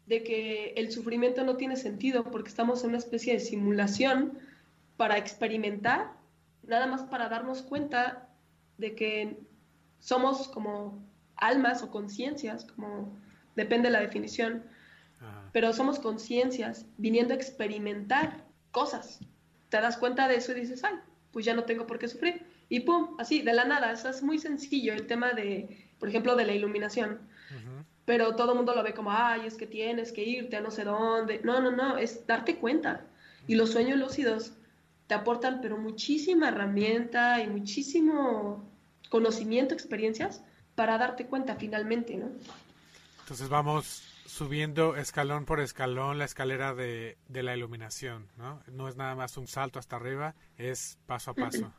de que el sufrimiento no tiene sentido porque estamos en una especie de simulación para experimentar, nada más para darnos cuenta de que somos como almas o conciencias, como depende de la definición, Ajá. pero somos conciencias viniendo a experimentar cosas. Te das cuenta de eso y dices, ay, pues ya no tengo por qué sufrir. Y pum, así, de la nada. Eso es muy sencillo, el tema de, por ejemplo, de la iluminación. Pero todo el mundo lo ve como, ay, es que tienes que irte a no sé dónde. No, no, no, es darte cuenta. Y los sueños lúcidos te aportan, pero muchísima herramienta y muchísimo conocimiento, experiencias, para darte cuenta finalmente, ¿no? Entonces vamos subiendo escalón por escalón la escalera de, de la iluminación, ¿no? No es nada más un salto hasta arriba, es paso a paso.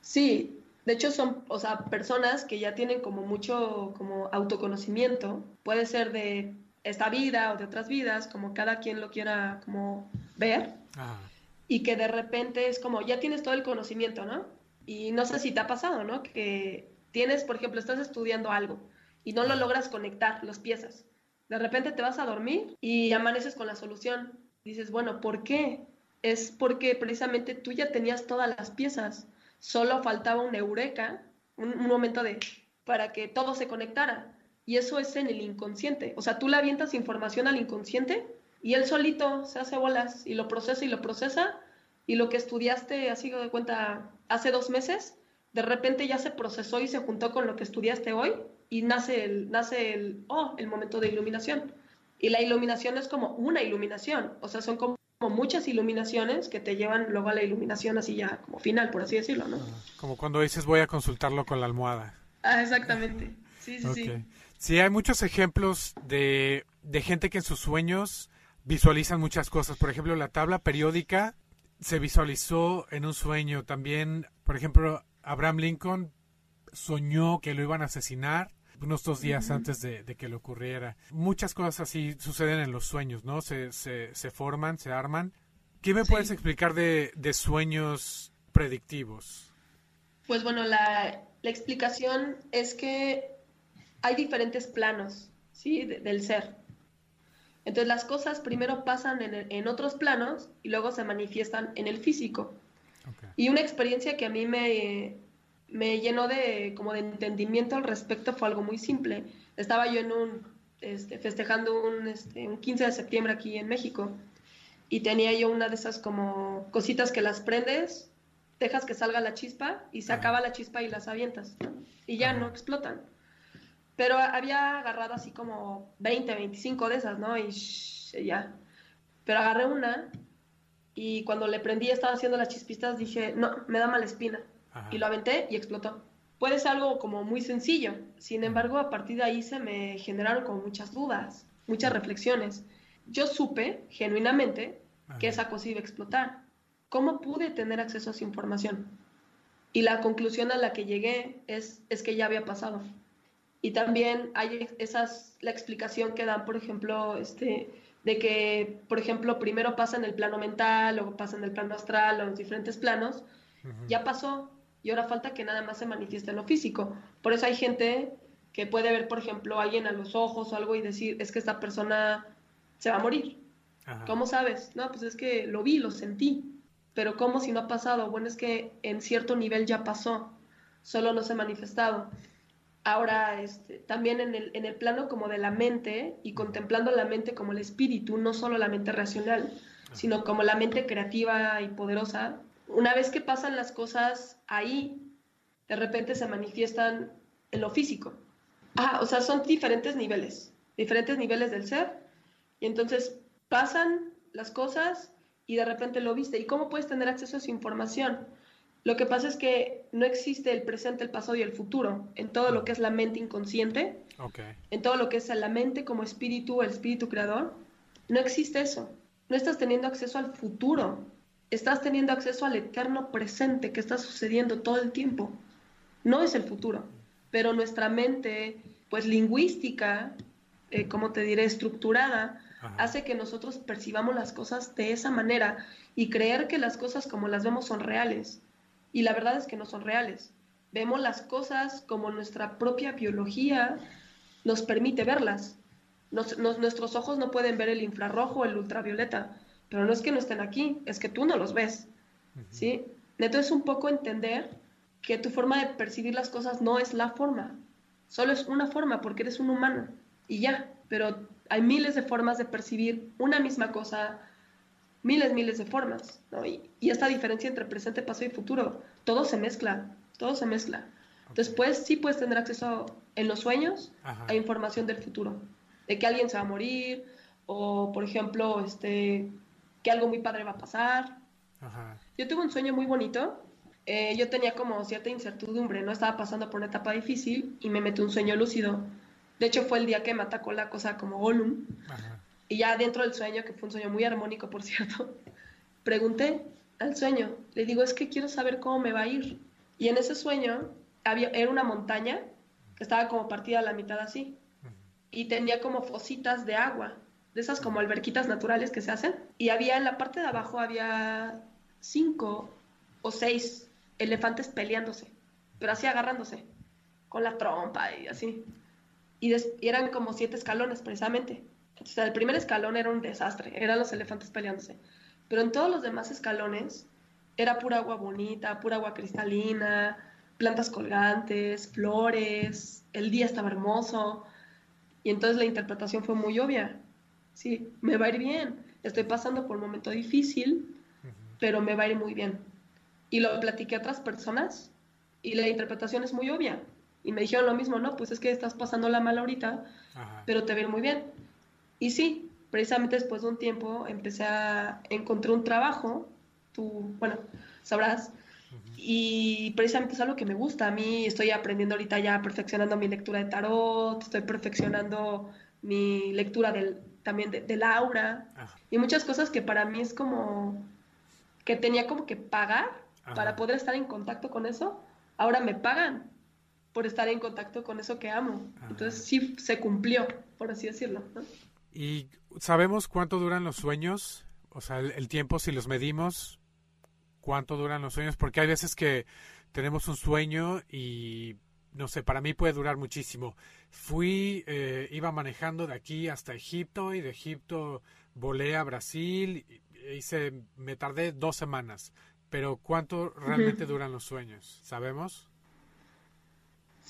Sí, de hecho son, o sea, personas que ya tienen como mucho como autoconocimiento, puede ser de esta vida o de otras vidas, como cada quien lo quiera como ver, Ajá. Y que de repente es como, ya tienes todo el conocimiento, ¿no? Y no sé si te ha pasado, ¿no? Que tienes, por ejemplo, estás estudiando algo y no lo logras conectar, las piezas. De repente te vas a dormir y amaneces con la solución. Dices, bueno, ¿por qué? Es porque precisamente tú ya tenías todas las piezas. Solo faltaba un eureka, un, un momento de para que todo se conectara. Y eso es en el inconsciente. O sea, tú le avientas información al inconsciente y él solito se hace bolas y lo procesa y lo procesa. Y lo que estudiaste, así de cuenta, hace dos meses, de repente ya se procesó y se juntó con lo que estudiaste hoy y nace el, nace el, oh, el momento de iluminación. Y la iluminación es como una iluminación, o sea, son como muchas iluminaciones que te llevan luego a la iluminación así ya como final, por así decirlo, ¿no? Como cuando dices voy a consultarlo con la almohada. Ah, exactamente. Sí, sí, sí. Sí, hay muchos ejemplos de, de gente que en sus sueños visualizan muchas cosas. Por ejemplo, la tabla periódica se visualizó en un sueño. También, por ejemplo, Abraham Lincoln soñó que lo iban a asesinar unos dos días antes de, de que le ocurriera. Muchas cosas así suceden en los sueños, ¿no? Se, se, se forman, se arman. ¿Qué me Sí. puedes explicar de, de sueños predictivos? Pues bueno, la, la explicación es que hay diferentes planos, ¿sí? de- del ser. Entonces las cosas primero pasan en, en otros planos y luego se manifiestan en el físico. Y una experiencia que a mí me, me llenó de como de entendimiento al respecto fue algo muy simple. Estaba yo en un este, festejando un, este, un 15 de septiembre aquí en México y tenía yo una de esas como cositas que las prendes, dejas que salga la chispa y se acaba la chispa y las avientas y ya no explotan. Pero había agarrado así como 20, 25 de esas, ¿no? Y shh, ya. Pero agarré una y cuando le prendí estaba haciendo las chispitas dije, no, me da mala espina. Ajá. Y lo aventé y explotó. Puede ser algo como muy sencillo. Sin embargo, a partir de ahí se me generaron como muchas dudas, muchas reflexiones. Yo supe, genuinamente, que esa cosa iba a explotar. ¿Cómo pude tener acceso a esa información? Y la conclusión a la que llegué es, es que ya había pasado. Y también hay esas, la explicación que dan, por ejemplo, este, de que, por ejemplo, primero pasa en el plano mental, luego pasa en el plano astral, o en los diferentes planos, ya pasó y ahora falta que nada más se manifieste en lo físico. Por eso hay gente que puede ver, por ejemplo, a alguien a los ojos o algo y decir, es que esta persona se va a morir. Ajá. ¿Cómo sabes? No, pues es que lo vi, lo sentí. Pero ¿cómo si no ha pasado? Bueno, es que en cierto nivel ya pasó. solo no se ha manifestado. Ahora, este, también en el, en el plano como de la mente y contemplando la mente como el espíritu, no solo la mente racional, sino como la mente creativa y poderosa, una vez que pasan las cosas ahí, de repente se manifiestan en lo físico. Ah, o sea, son diferentes niveles, diferentes niveles del ser, y entonces pasan las cosas y de repente lo viste. ¿Y cómo puedes tener acceso a esa información? Lo que pasa es que no existe el presente, el pasado y el futuro en todo lo que es la mente inconsciente, en todo lo que es la mente como espíritu, el espíritu creador. No existe eso. No estás teniendo acceso al futuro. Estás teniendo acceso al eterno presente que está sucediendo todo el tiempo. No es el futuro, pero nuestra mente, pues lingüística, eh, como te diré, estructurada, hace que nosotros percibamos las cosas de esa manera y creer que las cosas como las vemos son reales. Y la verdad es que no son reales. Vemos las cosas como nuestra propia biología nos permite verlas. nuestros ojos no pueden ver el infrarrojo el ultravioleta, pero no es que no estén aquí, es que tú no los ves. ¿sí? Entonces un poco entender que tu forma de percibir las cosas no es la forma, solo es una forma porque eres un humano y ya, pero hay miles de formas de percibir una misma cosa, miles, miles de formas, ¿no? Y, esta diferencia entre presente, pasado y futuro, todo se mezcla, todo se mezcla. Después sí puedes tener acceso en los sueños a información del futuro, de que alguien se va a morir, o por ejemplo, este, que algo muy padre va a pasar. Yo tuve un sueño muy bonito eh, yo tenía como cierta incertidumbre, ¿no? Estaba pasando por una etapa difícil y me metí un sueño lúcido. De hecho, fue el día que me atacó la cosa como Gollum. Y ya dentro del sueño, que fue un sueño muy armónico, por cierto, pregunté al sueño, le digo, es que quiero saber cómo me va a ir. Y en ese sueño había, era una montaña que estaba como partida a la mitad así. Y tenía como fositas de agua, de esas como alberquitas naturales que se hacen. Y había en la parte de abajo, había cinco o seis elefantes peleándose, pero así agarrándose, con la trompa y así. Y, eran como siete escalones precisamente. Entonces el primer escalón era un desastre, eran los elefantes peleándose. Pero en todos los demás escalones era pura agua bonita, pura agua cristalina, plantas colgantes, flores, el día estaba hermoso. Y entonces la interpretación fue muy obvia. Sí, me va a ir bien. Estoy pasando por un momento difícil, pero me va a ir muy bien y lo platiqué a otras personas y la interpretación es muy obvia. Y me dijeron lo mismo, no, pues es que estás pasando la mal ahorita, pero te ven muy bien. Y sí, precisamente después de un tiempo empecé a encontrar un trabajo, tú, bueno, sabrás, y precisamente es algo que me gusta. A mí estoy aprendiendo ahorita ya, perfeccionando mi lectura de tarot, estoy perfeccionando mi lectura del, también de, de aura, y muchas cosas que para mí es como que tenía como que pagar para poder estar en contacto con eso, ahora me pagan por estar en contacto con eso que amo. Entonces sí se cumplió, por así decirlo. ¿Y sabemos cuánto duran los sueños? O sea, el, tiempo, si los medimos, cuánto duran los sueños, porque hay veces que tenemos un sueño y no sé, para mí puede durar muchísimo. Fui, eh, iba manejando de aquí hasta Egipto y de Egipto volé a Brasil, hice, me tardé dos semanas. Pero ¿cuánto realmente duran los sueños? ¿Sabemos?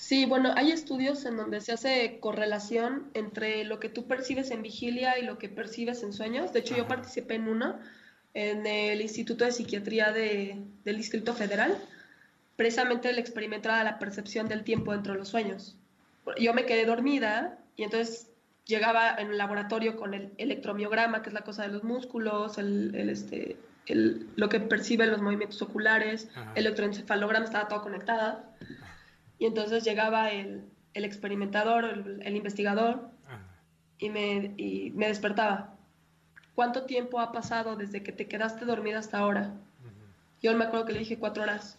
Sí, bueno, hay estudios en donde se hace correlación entre lo que tú percibes en vigilia y lo que percibes en sueños. De hecho, yo participé en uno en el Instituto de Psiquiatría de, del Distrito Federal. Precisamente el experimentaba la percepción del tiempo dentro de los sueños. Yo me quedé dormida y entonces llegaba en el laboratorio con el electromiograma, que es la cosa de los músculos, el, el este, lo que percibe los movimientos oculares, el electroencefalograma estaba todo conectada. Y entonces llegaba el, el experimentador, el, investigador, y me, y me, despertaba. ¿Cuánto tiempo ha pasado desde que te quedaste dormida hasta ahora? Yo me acuerdo que le dije cuatro horas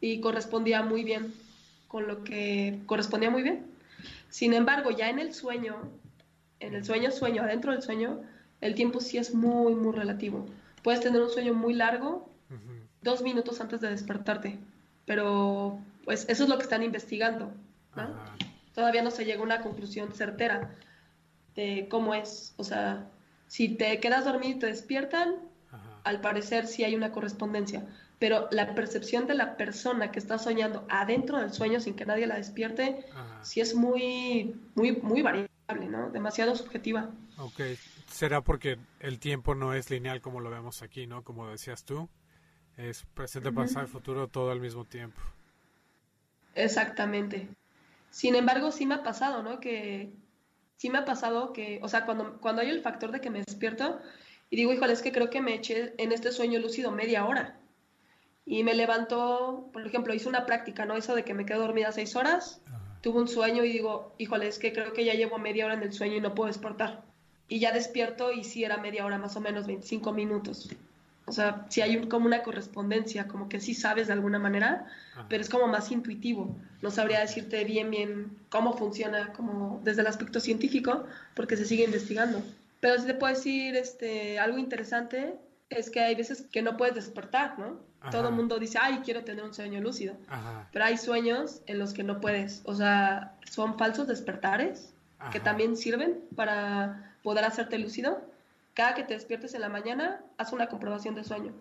y correspondía muy bien con lo que correspondía muy bien. Sin embargo, ya en el sueño, en el sueño, sueño, adentro del sueño, el tiempo sí es muy, muy relativo puedes tener un sueño muy largo dos minutos antes de despertarte, pero pues eso es lo que están investigando. Todavía no se llega a una conclusión certera de cómo es. O sea, si te quedas dormido y te despiertan, al parecer sí hay una correspondencia. pero la percepción de la persona que está soñando adentro del sueño sin que nadie la despierte, sí es muy, muy, muy variable, ¿no? Demasiado subjetiva. Ok, será porque el tiempo no es lineal como lo vemos aquí, ¿no? Como decías tú, es presente, pasado y futuro todo al mismo tiempo. Exactamente. Sin embargo, sí me ha pasado, ¿no? Que sí me ha pasado que, o sea, cuando, cuando hay el factor de que me despierto y digo, híjole, es que creo que me eché en este sueño lúcido media hora y me levantó, por ejemplo, hice una práctica, ¿no? Eso de que me quedo dormida seis horas, tuve un sueño y digo, híjole, es que creo que ya llevo media hora en el sueño y no puedo despertar. Y ya despierto y sí era media hora, más o menos 25 minutos. O sea, sí hay como una correspondencia, como que sí sabes de alguna manera, pero es como más intuitivo. No sabría decirte bien, bien cómo funciona como desde el aspecto científico, porque se sigue investigando. Pero sí te puedo decir este, algo interesante, es que hay veces que no puedes despertar, ¿no? Todo el mundo dice, ay, quiero tener un sueño lúcido. Pero hay sueños en los que no puedes. O sea, son falsos despertares que también sirven para poder hacerte lúcido. Cada que te despiertes en la mañana, haz una comprobación de sueño.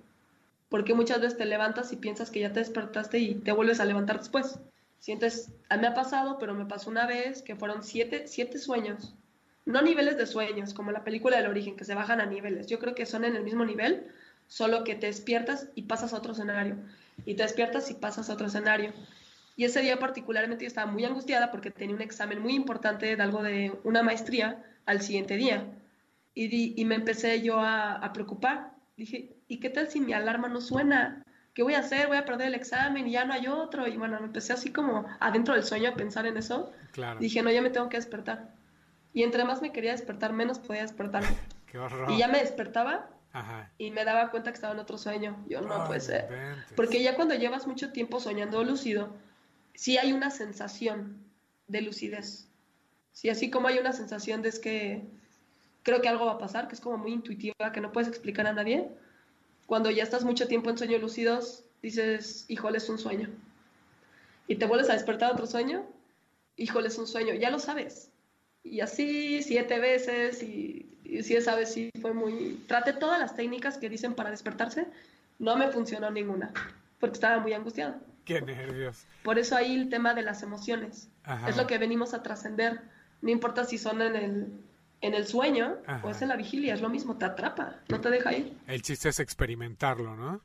Porque muchas veces te levantas y piensas que ya te despertaste y te vuelves a levantar después. Sientes, a mí me ha pasado, pero me pasó una vez que fueron siete, siete sueños. No niveles de sueños, como la película del origen, que se bajan a niveles. Yo creo que son en el mismo nivel, solo que te despiertas y pasas a otro escenario, y te despiertas y pasas a otro escenario. Y ese día particularmente yo estaba muy angustiada porque tenía un examen muy importante de algo de una maestría al siguiente día. Y, y me empecé yo a, a, preocupar. Dije, ¿y qué tal si mi alarma no suena? ¿Qué voy a hacer? Voy a perder el examen y ya no hay otro. Y bueno, me empecé así como adentro del sueño a pensar en eso. Claro. Dije, no, ya me tengo que despertar. Y entre más me quería despertar, menos podía despertarme. Qué horror. Y ya me despertaba y me daba cuenta que estaba en otro sueño. Yo no puede ser. Porque ya cuando llevas mucho tiempo soñando lúcido, sí hay una sensación de lucidez. Sí, así como hay una sensación de es que creo que algo va a pasar, que es como muy intuitiva, que no puedes explicar a nadie. Cuando ya estás mucho tiempo en sueños lúcidos, dices, híjole, es un sueño. Y te vuelves a despertar otro sueño, híjole, es un sueño. Ya lo sabes. Y así siete veces y y sí, esa vez sí fue muy... Traté todas las técnicas que dicen para despertarse, no me funcionó ninguna, porque estaba muy angustiada. Qué nervios. Por eso ahí el tema de las emociones. Es lo que venimos a trascender. No importa si son en el, en el sueño o es en la vigilia, es lo mismo, te atrapa, no te deja ir. El chiste es experimentarlo, ¿no?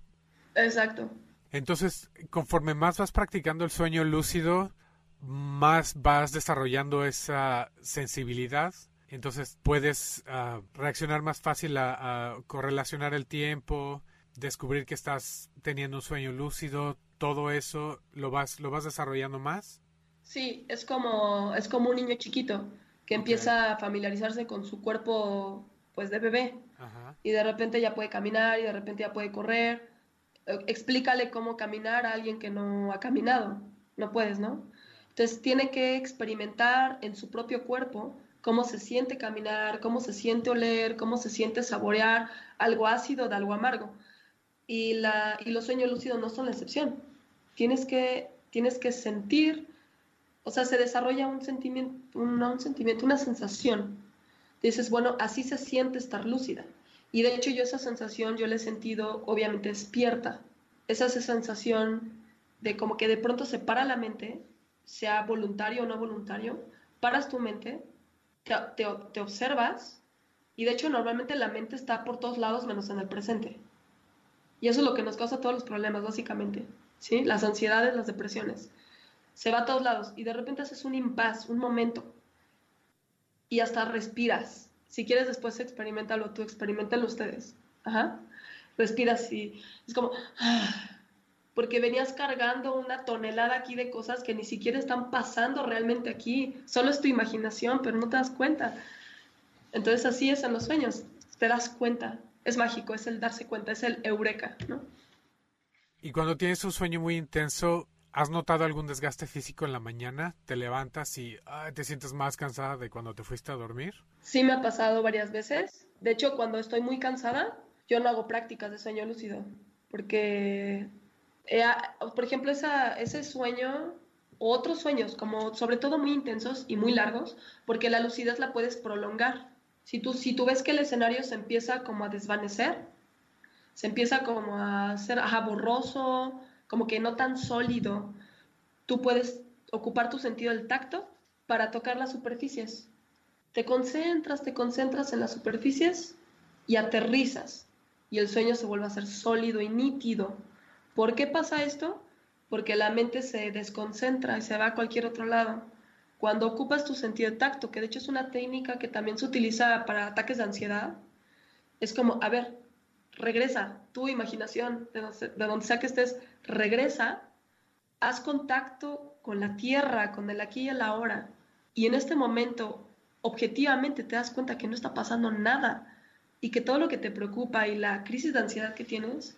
Exacto. Entonces, conforme más vas practicando el sueño lúcido, más vas desarrollando esa sensibilidad entonces puedes ah, reaccionar más fácil a, correlacionar el tiempo, descubrir que estás teniendo un sueño lúcido, todo eso lo vas, lo vas desarrollando más. Sí, es como, es como un niño chiquito que empieza a familiarizarse con su cuerpo pues de bebé y de repente ya puede caminar y de repente ya puede correr. E, explícale cómo caminar a alguien que no ha caminado. No puedes, ¿no? Entonces tiene que experimentar en su propio cuerpo cómo se siente caminar, cómo se siente oler, cómo se siente saborear algo ácido de algo amargo. Y, la, y los sueños lúcidos no son la excepción. Tienes que, tienes que sentir, o sea, se desarrolla un sentimiento, un sentimiento, una sensación. Dices, bueno, así se siente estar lúcida. Y de hecho yo esa sensación yo la he sentido obviamente despierta. Esa sensación de como que de pronto se para la mente, sea voluntario o no voluntario, paras tu mente te, observas y de hecho normalmente la mente está por todos lados menos en el presente. Y eso es lo que nos causa todos los problemas, básicamente. ¿sí? Las ansiedades, las depresiones. Se va a todos lados y de repente haces un impas, un momento. Y hasta respiras. Si quieres después experimentalo tú, experimentenlo ustedes. Ajá. Respiras y es como... Ah, porque venías cargando una tonelada aquí de cosas que ni siquiera están pasando realmente aquí. Solo es tu imaginación, pero no te das cuenta. Entonces así es en los sueños, te das cuenta. Es mágico, es el darse cuenta, es el eureka, ¿no? Y cuando tienes un sueño muy intenso, ¿has notado algún desgaste físico en la mañana? ¿Te levantas y te sientes más cansada de cuando te fuiste a dormir? Sí, me ha pasado varias veces. De hecho, cuando estoy muy cansada, yo no hago prácticas de sueño lúcido, porque eh, por ejemplo, ese sueño o otros sueños, como sobre todo muy intensos y muy largos, porque la lucidez la puedes prolongar. Si tú, si tú ves que el escenario se empieza como a desvanecer, se empieza como a ajá, borroso, como que no tan sólido. Tú puedes ocupar tu sentido del tacto para tocar las superficies. Te concentras, te concentras en las superficies y aterrizas y el sueño se vuelve a ser sólido y nítido. ¿Por qué pasa esto? Porque la mente se desconcentra y se va a cualquier otro lado. Cuando ocupas tu sentido de tacto, que de hecho es una técnica que también se utiliza para ataques de ansiedad, es como, a ver, regresa, tu imaginación, de donde, sea que estés, regresa, haz contacto con la tierra, con el aquí y el ahora. Y en este momento, objetivamente, te das cuenta que no está pasando nada y que todo lo que te preocupa y la crisis de ansiedad que tienes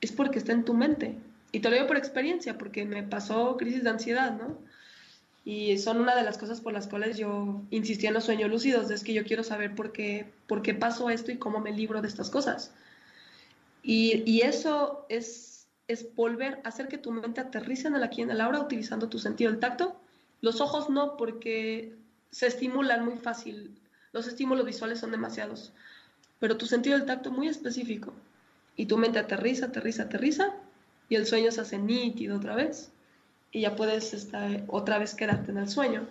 es porque está en tu mente. Y te lo digo por experiencia, porque me pasó crisis de ansiedad, ¿no? Y son una de las cosas por las cuales yo insistí en los sueños lúcidos, es que yo quiero saber por qué, por qué pasó esto y cómo me libro de estas cosas. Y, eso es, es volver a hacer que tu mente aterrice en el aquí en el ahora utilizando tu sentido del tacto. Los ojos no, porque se estimulan muy fácil. Los estímulos visuales son demasiados pero tu sentido del tacto muy específico. Y tu mente aterriza, aterriza, aterriza, y el sueño se hace nítido otra vez, y ya puedes estar, otra vez quedarte en el sueño.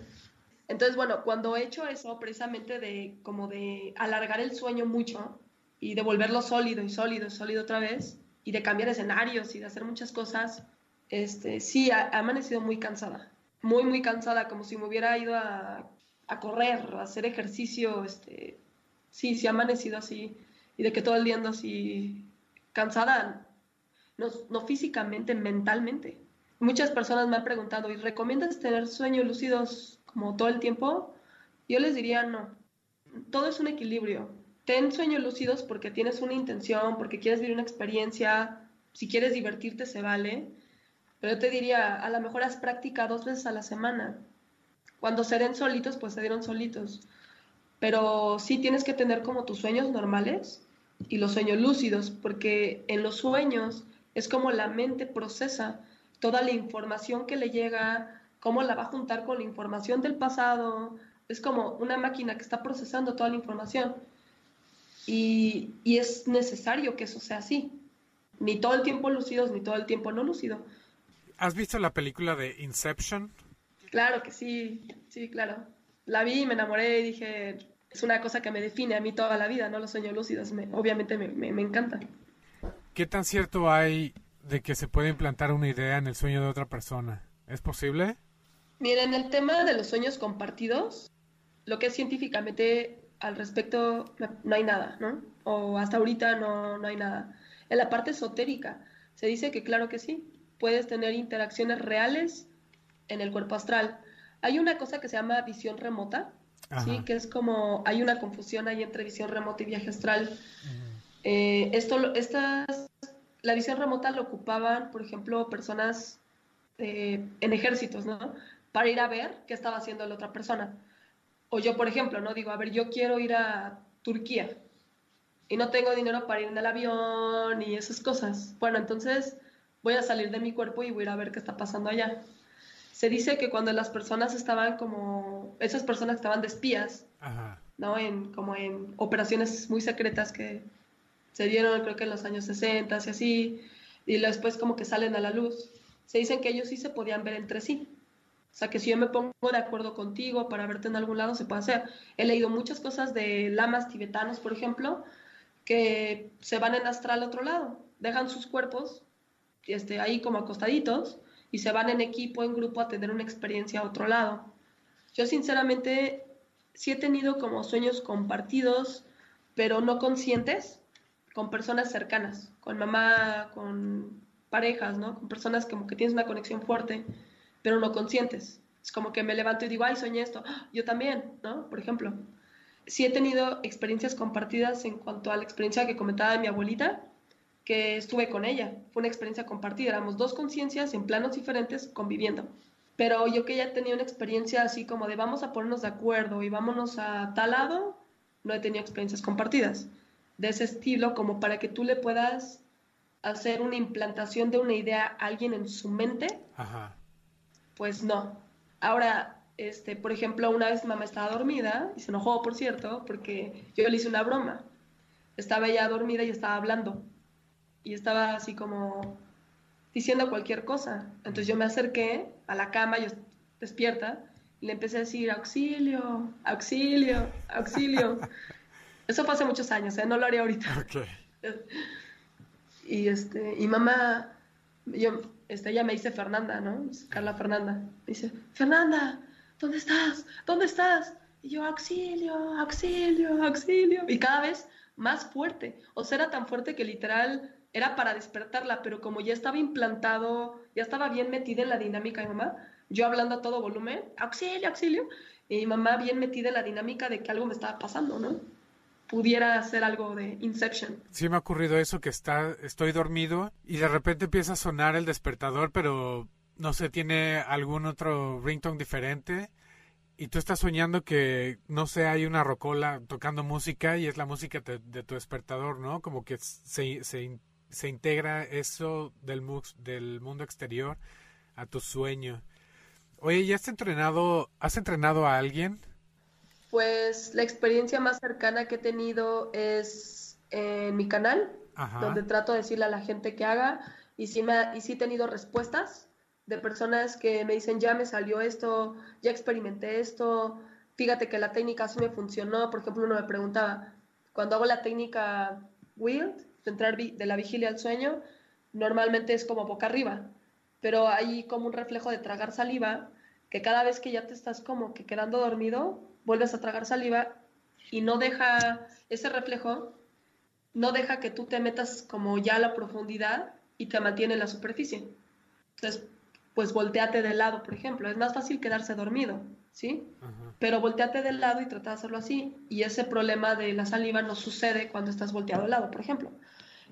Entonces, bueno, cuando he hecho eso, precisamente de como de alargar el sueño mucho y de volverlo sólido y sólido y sólido otra vez, y de cambiar escenarios y de hacer muchas cosas, este, sí, ha, amanecido muy cansada, muy, muy cansada, como si me hubiera ido a, a correr, a hacer ejercicio, este, sí, sí ha amanecido así y de que todo el día ando así cansada, no, no físicamente, mentalmente. Muchas personas me han preguntado, ¿y recomiendas tener sueños lúcidos como todo el tiempo? Yo les diría no. Todo es un equilibrio. Ten sueños lúcidos porque tienes una intención, porque quieres vivir una experiencia, si quieres divertirte se vale. Pero yo te diría, a lo mejor haz práctica dos veces a la semana. Cuando se den solitos, pues se dieron solitos pero sí tienes que tener como tus sueños normales y los sueños lúcidos, porque en los sueños es como la mente procesa toda la información que le llega, cómo la va a juntar con la información del pasado, es como una máquina que está procesando toda la información. Y, y es necesario que eso sea así. Ni todo el tiempo lúcidos, ni todo el tiempo no lúcido. ¿Has visto la película de Inception? Claro que sí, sí, claro la vi, me enamoré y dije, es una cosa que me define a mí toda la vida, ¿no? Los sueños lúcidos, me, obviamente me, me, encanta. ¿Qué tan cierto hay de que se puede implantar una idea en el sueño de otra persona? ¿Es posible? Miren, el tema de los sueños compartidos, lo que es científicamente al respecto no hay nada, ¿no? O hasta ahorita no, no hay nada. En la parte esotérica se dice que claro que sí, puedes tener interacciones reales en el cuerpo astral. Hay una cosa que se llama visión remota, ¿sí? que es como, hay una confusión ahí entre visión remota y viaje astral. Eh, esto, estas, la visión remota lo ocupaban, por ejemplo, personas eh, en ejércitos, ¿no? Para ir a ver qué estaba haciendo la otra persona. O yo, por ejemplo, ¿no? Digo, a ver, yo quiero ir a Turquía y no tengo dinero para ir en el avión y esas cosas. Bueno, entonces voy a salir de mi cuerpo y voy a ir a ver qué está pasando allá se dice que cuando las personas estaban como, esas personas estaban de espías, ¿no? En, como en operaciones muy secretas que se dieron creo que en los años 60 y así, y después como que salen a la luz, se dicen que ellos sí se podían ver entre sí. Sea, que si yo me pongo de acuerdo contigo para verte en algún lado, se puede hacer. He leído muchas cosas de lamas tibetanos, por ejemplo, que se van en astral a otro lado, dejan sus cuerpos este, ahí como acostaditos y se van en equipo, en grupo a tener una experiencia a otro lado. Yo sinceramente sí he tenido como sueños compartidos, pero no conscientes, con personas cercanas, con mamá, con parejas, ¿no? Con personas como que tienes una conexión fuerte, pero no conscientes. Es como que me levanto y digo, ay, soñé esto, yo también, ¿no? Por ejemplo. Sí he tenido experiencias compartidas en cuanto a la experiencia que comentaba de mi abuelita, que estuve con ella. Fue una experiencia compartida, éramos dos conciencias en planos diferentes conviviendo. Pero yo que ya tenía una experiencia así como de vamos a ponernos de acuerdo y vámonos a tal lado, no he tenido experiencias compartidas de ese estilo como para que tú le puedas hacer una implantación de una idea a alguien en su mente. Ajá. Pues no. Ahora, este, por ejemplo, una vez mamá estaba dormida y se enojó, por cierto, porque yo le hice una broma. Estaba ella dormida y estaba hablando y estaba así como diciendo cualquier cosa. Entonces yo me acerqué a la cama, yo despierta, y le empecé a decir, auxilio, auxilio, auxilio. Eso fue hace muchos años, ¿eh? no lo haría ahorita. Y, este, y mamá, yo, este, ella me dice Fernanda, ¿no? Carla Fernanda. Dice, Fernanda, ¿dónde estás? ¿Dónde estás? Y yo, auxilio, auxilio, auxilio. Y cada vez más fuerte. O sea, era tan fuerte que literal era para despertarla, pero como ya estaba implantado, ya estaba bien metida en la dinámica de mamá, yo hablando a todo volumen, auxilio, auxilio, y mamá bien metida en la dinámica de que algo me estaba pasando, ¿no? Pudiera ser algo de Inception. Sí me ha ocurrido eso, que está, estoy dormido y de repente empieza a sonar el despertador, pero no sé, tiene algún otro ringtone diferente y tú estás soñando que, no sé, hay una rocola tocando música y es la música de, tu despertador, ¿no? Como que se, se, se integra eso del, del mundo exterior a tu sueño. Oye, ¿ya has entrenado, has entrenado a alguien? Pues la experiencia más cercana que he tenido es en mi canal, donde trato de decirle a la gente que haga y sí, me, y sí he tenido respuestas de personas que me dicen, ya me salió esto, ya experimenté esto, fíjate que la técnica sí me funcionó. Por ejemplo, uno me preguntaba, cuando hago la técnica WILD, de entrar de la vigilia al sueño, normalmente es como boca arriba, pero hay como un reflejo de tragar saliva, que cada vez que ya te estás como que quedando dormido, vuelves a tragar saliva y no deja ese reflejo, no deja que tú te metas como ya a la profundidad y te mantiene en la superficie. Entonces, pues volteate de lado, por ejemplo. Es más fácil quedarse dormido, ¿sí? Pero volteate de lado y trata de hacerlo así. Y ese problema de la saliva no sucede cuando estás volteado de lado, por ejemplo.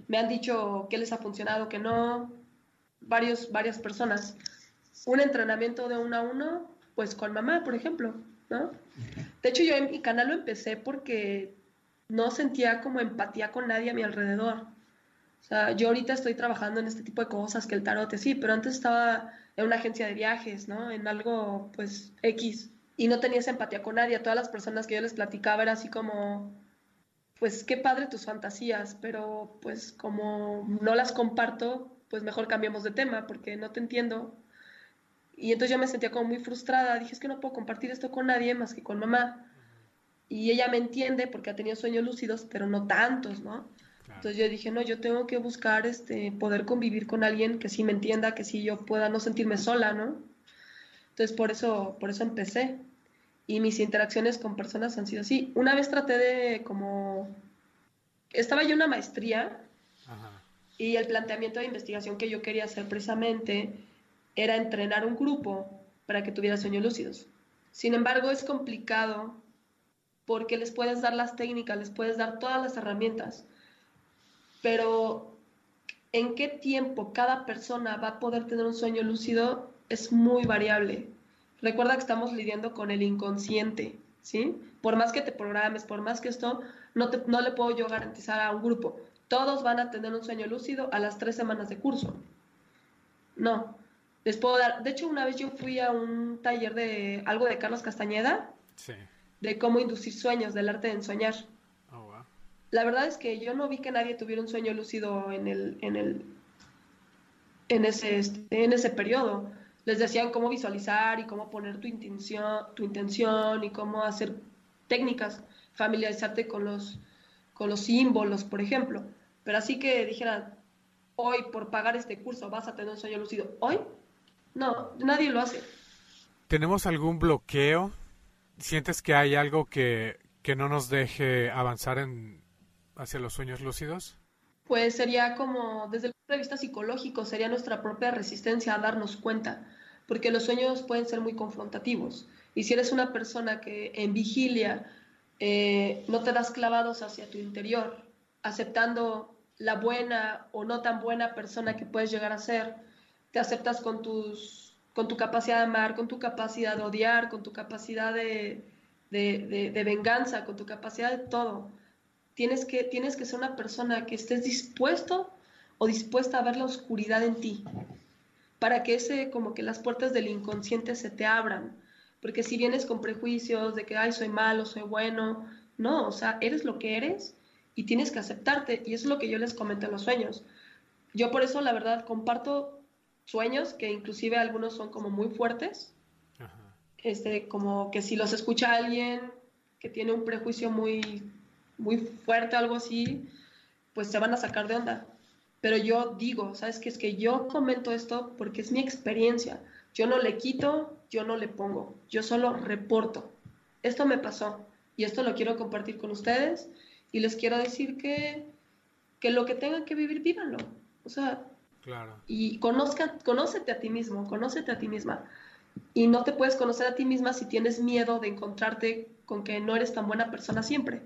Me han dicho que les ha funcionado, que no. Varios, varias personas. Un entrenamiento de uno a uno, pues con mamá, por ejemplo, ¿no? De hecho, yo en mi canal lo empecé porque no sentía como empatía con nadie a mi alrededor. O sea, yo ahorita estoy trabajando en este tipo de cosas, que el tarot, sí, pero antes estaba en una agencia de viajes, ¿no? En algo, pues, X. Y no tenía esa empatía con nadie. A todas las personas que yo les platicaba era así como, pues, qué padre tus fantasías, pero pues como no las comparto, pues mejor cambiemos de tema porque no te entiendo. Y entonces yo me sentía como muy frustrada. Dije, es que no puedo compartir esto con nadie más que con mamá. Y ella me entiende porque ha tenido sueños lúcidos, pero no tantos, ¿no? Entonces yo dije, no, yo tengo que buscar este, poder convivir con alguien que sí me entienda, que sí yo pueda no sentirme sola, ¿no? Entonces por eso, por eso empecé. Y mis interacciones con personas han sido así. Una vez traté de como... Estaba yo en una maestría y el planteamiento de investigación que yo quería hacer precisamente era entrenar un grupo para que tuviera sueños lúcidos. Sin embargo, es complicado porque les puedes dar las técnicas, les puedes dar todas las herramientas, pero en qué tiempo cada persona va a poder tener un sueño lúcido es muy variable. Recuerda que estamos lidiando con el inconsciente, ¿sí? Por más que te programes, por más que esto, no, te, no le puedo yo garantizar a un grupo. Todos van a tener un sueño lúcido a las tres semanas de curso. No. Les puedo dar. De hecho, una vez yo fui a un taller de algo de Carlos Castañeda. De cómo inducir sueños, del arte de ensoñar. La verdad es que yo no vi que nadie tuviera un sueño lúcido en el, en el, en ese, este, en ese periodo. Les decían cómo visualizar y cómo poner tu intención, tu intención y cómo hacer técnicas, familiarizarte con los, con los símbolos, por ejemplo. Pero así que dijeran, hoy por pagar este curso vas a tener un sueño lúcido. ¿Hoy? No, nadie lo hace. ¿Tenemos algún bloqueo? ¿Sientes que hay algo que, que no nos deje avanzar en, hacia los sueños lúcidos? Pues sería como, desde el punto de vista psicológico, sería nuestra propia resistencia a darnos cuenta, porque los sueños pueden ser muy confrontativos. Y si eres una persona que en vigilia eh, no te das clavados hacia tu interior, aceptando la buena o no tan buena persona que puedes llegar a ser, te aceptas con, tus, con tu capacidad de amar, con tu capacidad de odiar, con tu capacidad de, de, venganza, con tu capacidad de todo Tienes que, tienes que ser una persona que estés dispuesto o dispuesta a ver la oscuridad en ti, para que ese, como que las puertas del inconsciente se te abran. Porque si vienes con prejuicios de que, ay, soy malo, soy bueno, no, o sea, eres lo que eres y tienes que aceptarte. Y es lo que yo les comento en los sueños. yo por eso, la verdad, comparto sueños que inclusive algunos son como muy fuertes. Este, como que si los escucha alguien que tiene un prejuicio muy, muy fuerte, algo así, pues se van a sacar de onda. Pero yo digo, ¿sabes qué? Es que yo comento esto porque es mi experiencia. Yo no le quito, yo no le pongo, yo solo reporto. Esto me pasó y esto lo quiero compartir con ustedes y les quiero decir que, que lo que tengan que vivir, vívanlo. O sea, claro. y conozca, conócete a ti mismo, conócete a ti misma. Y no te puedes conocer a ti misma si tienes miedo de encontrarte con que no eres tan buena persona siempre.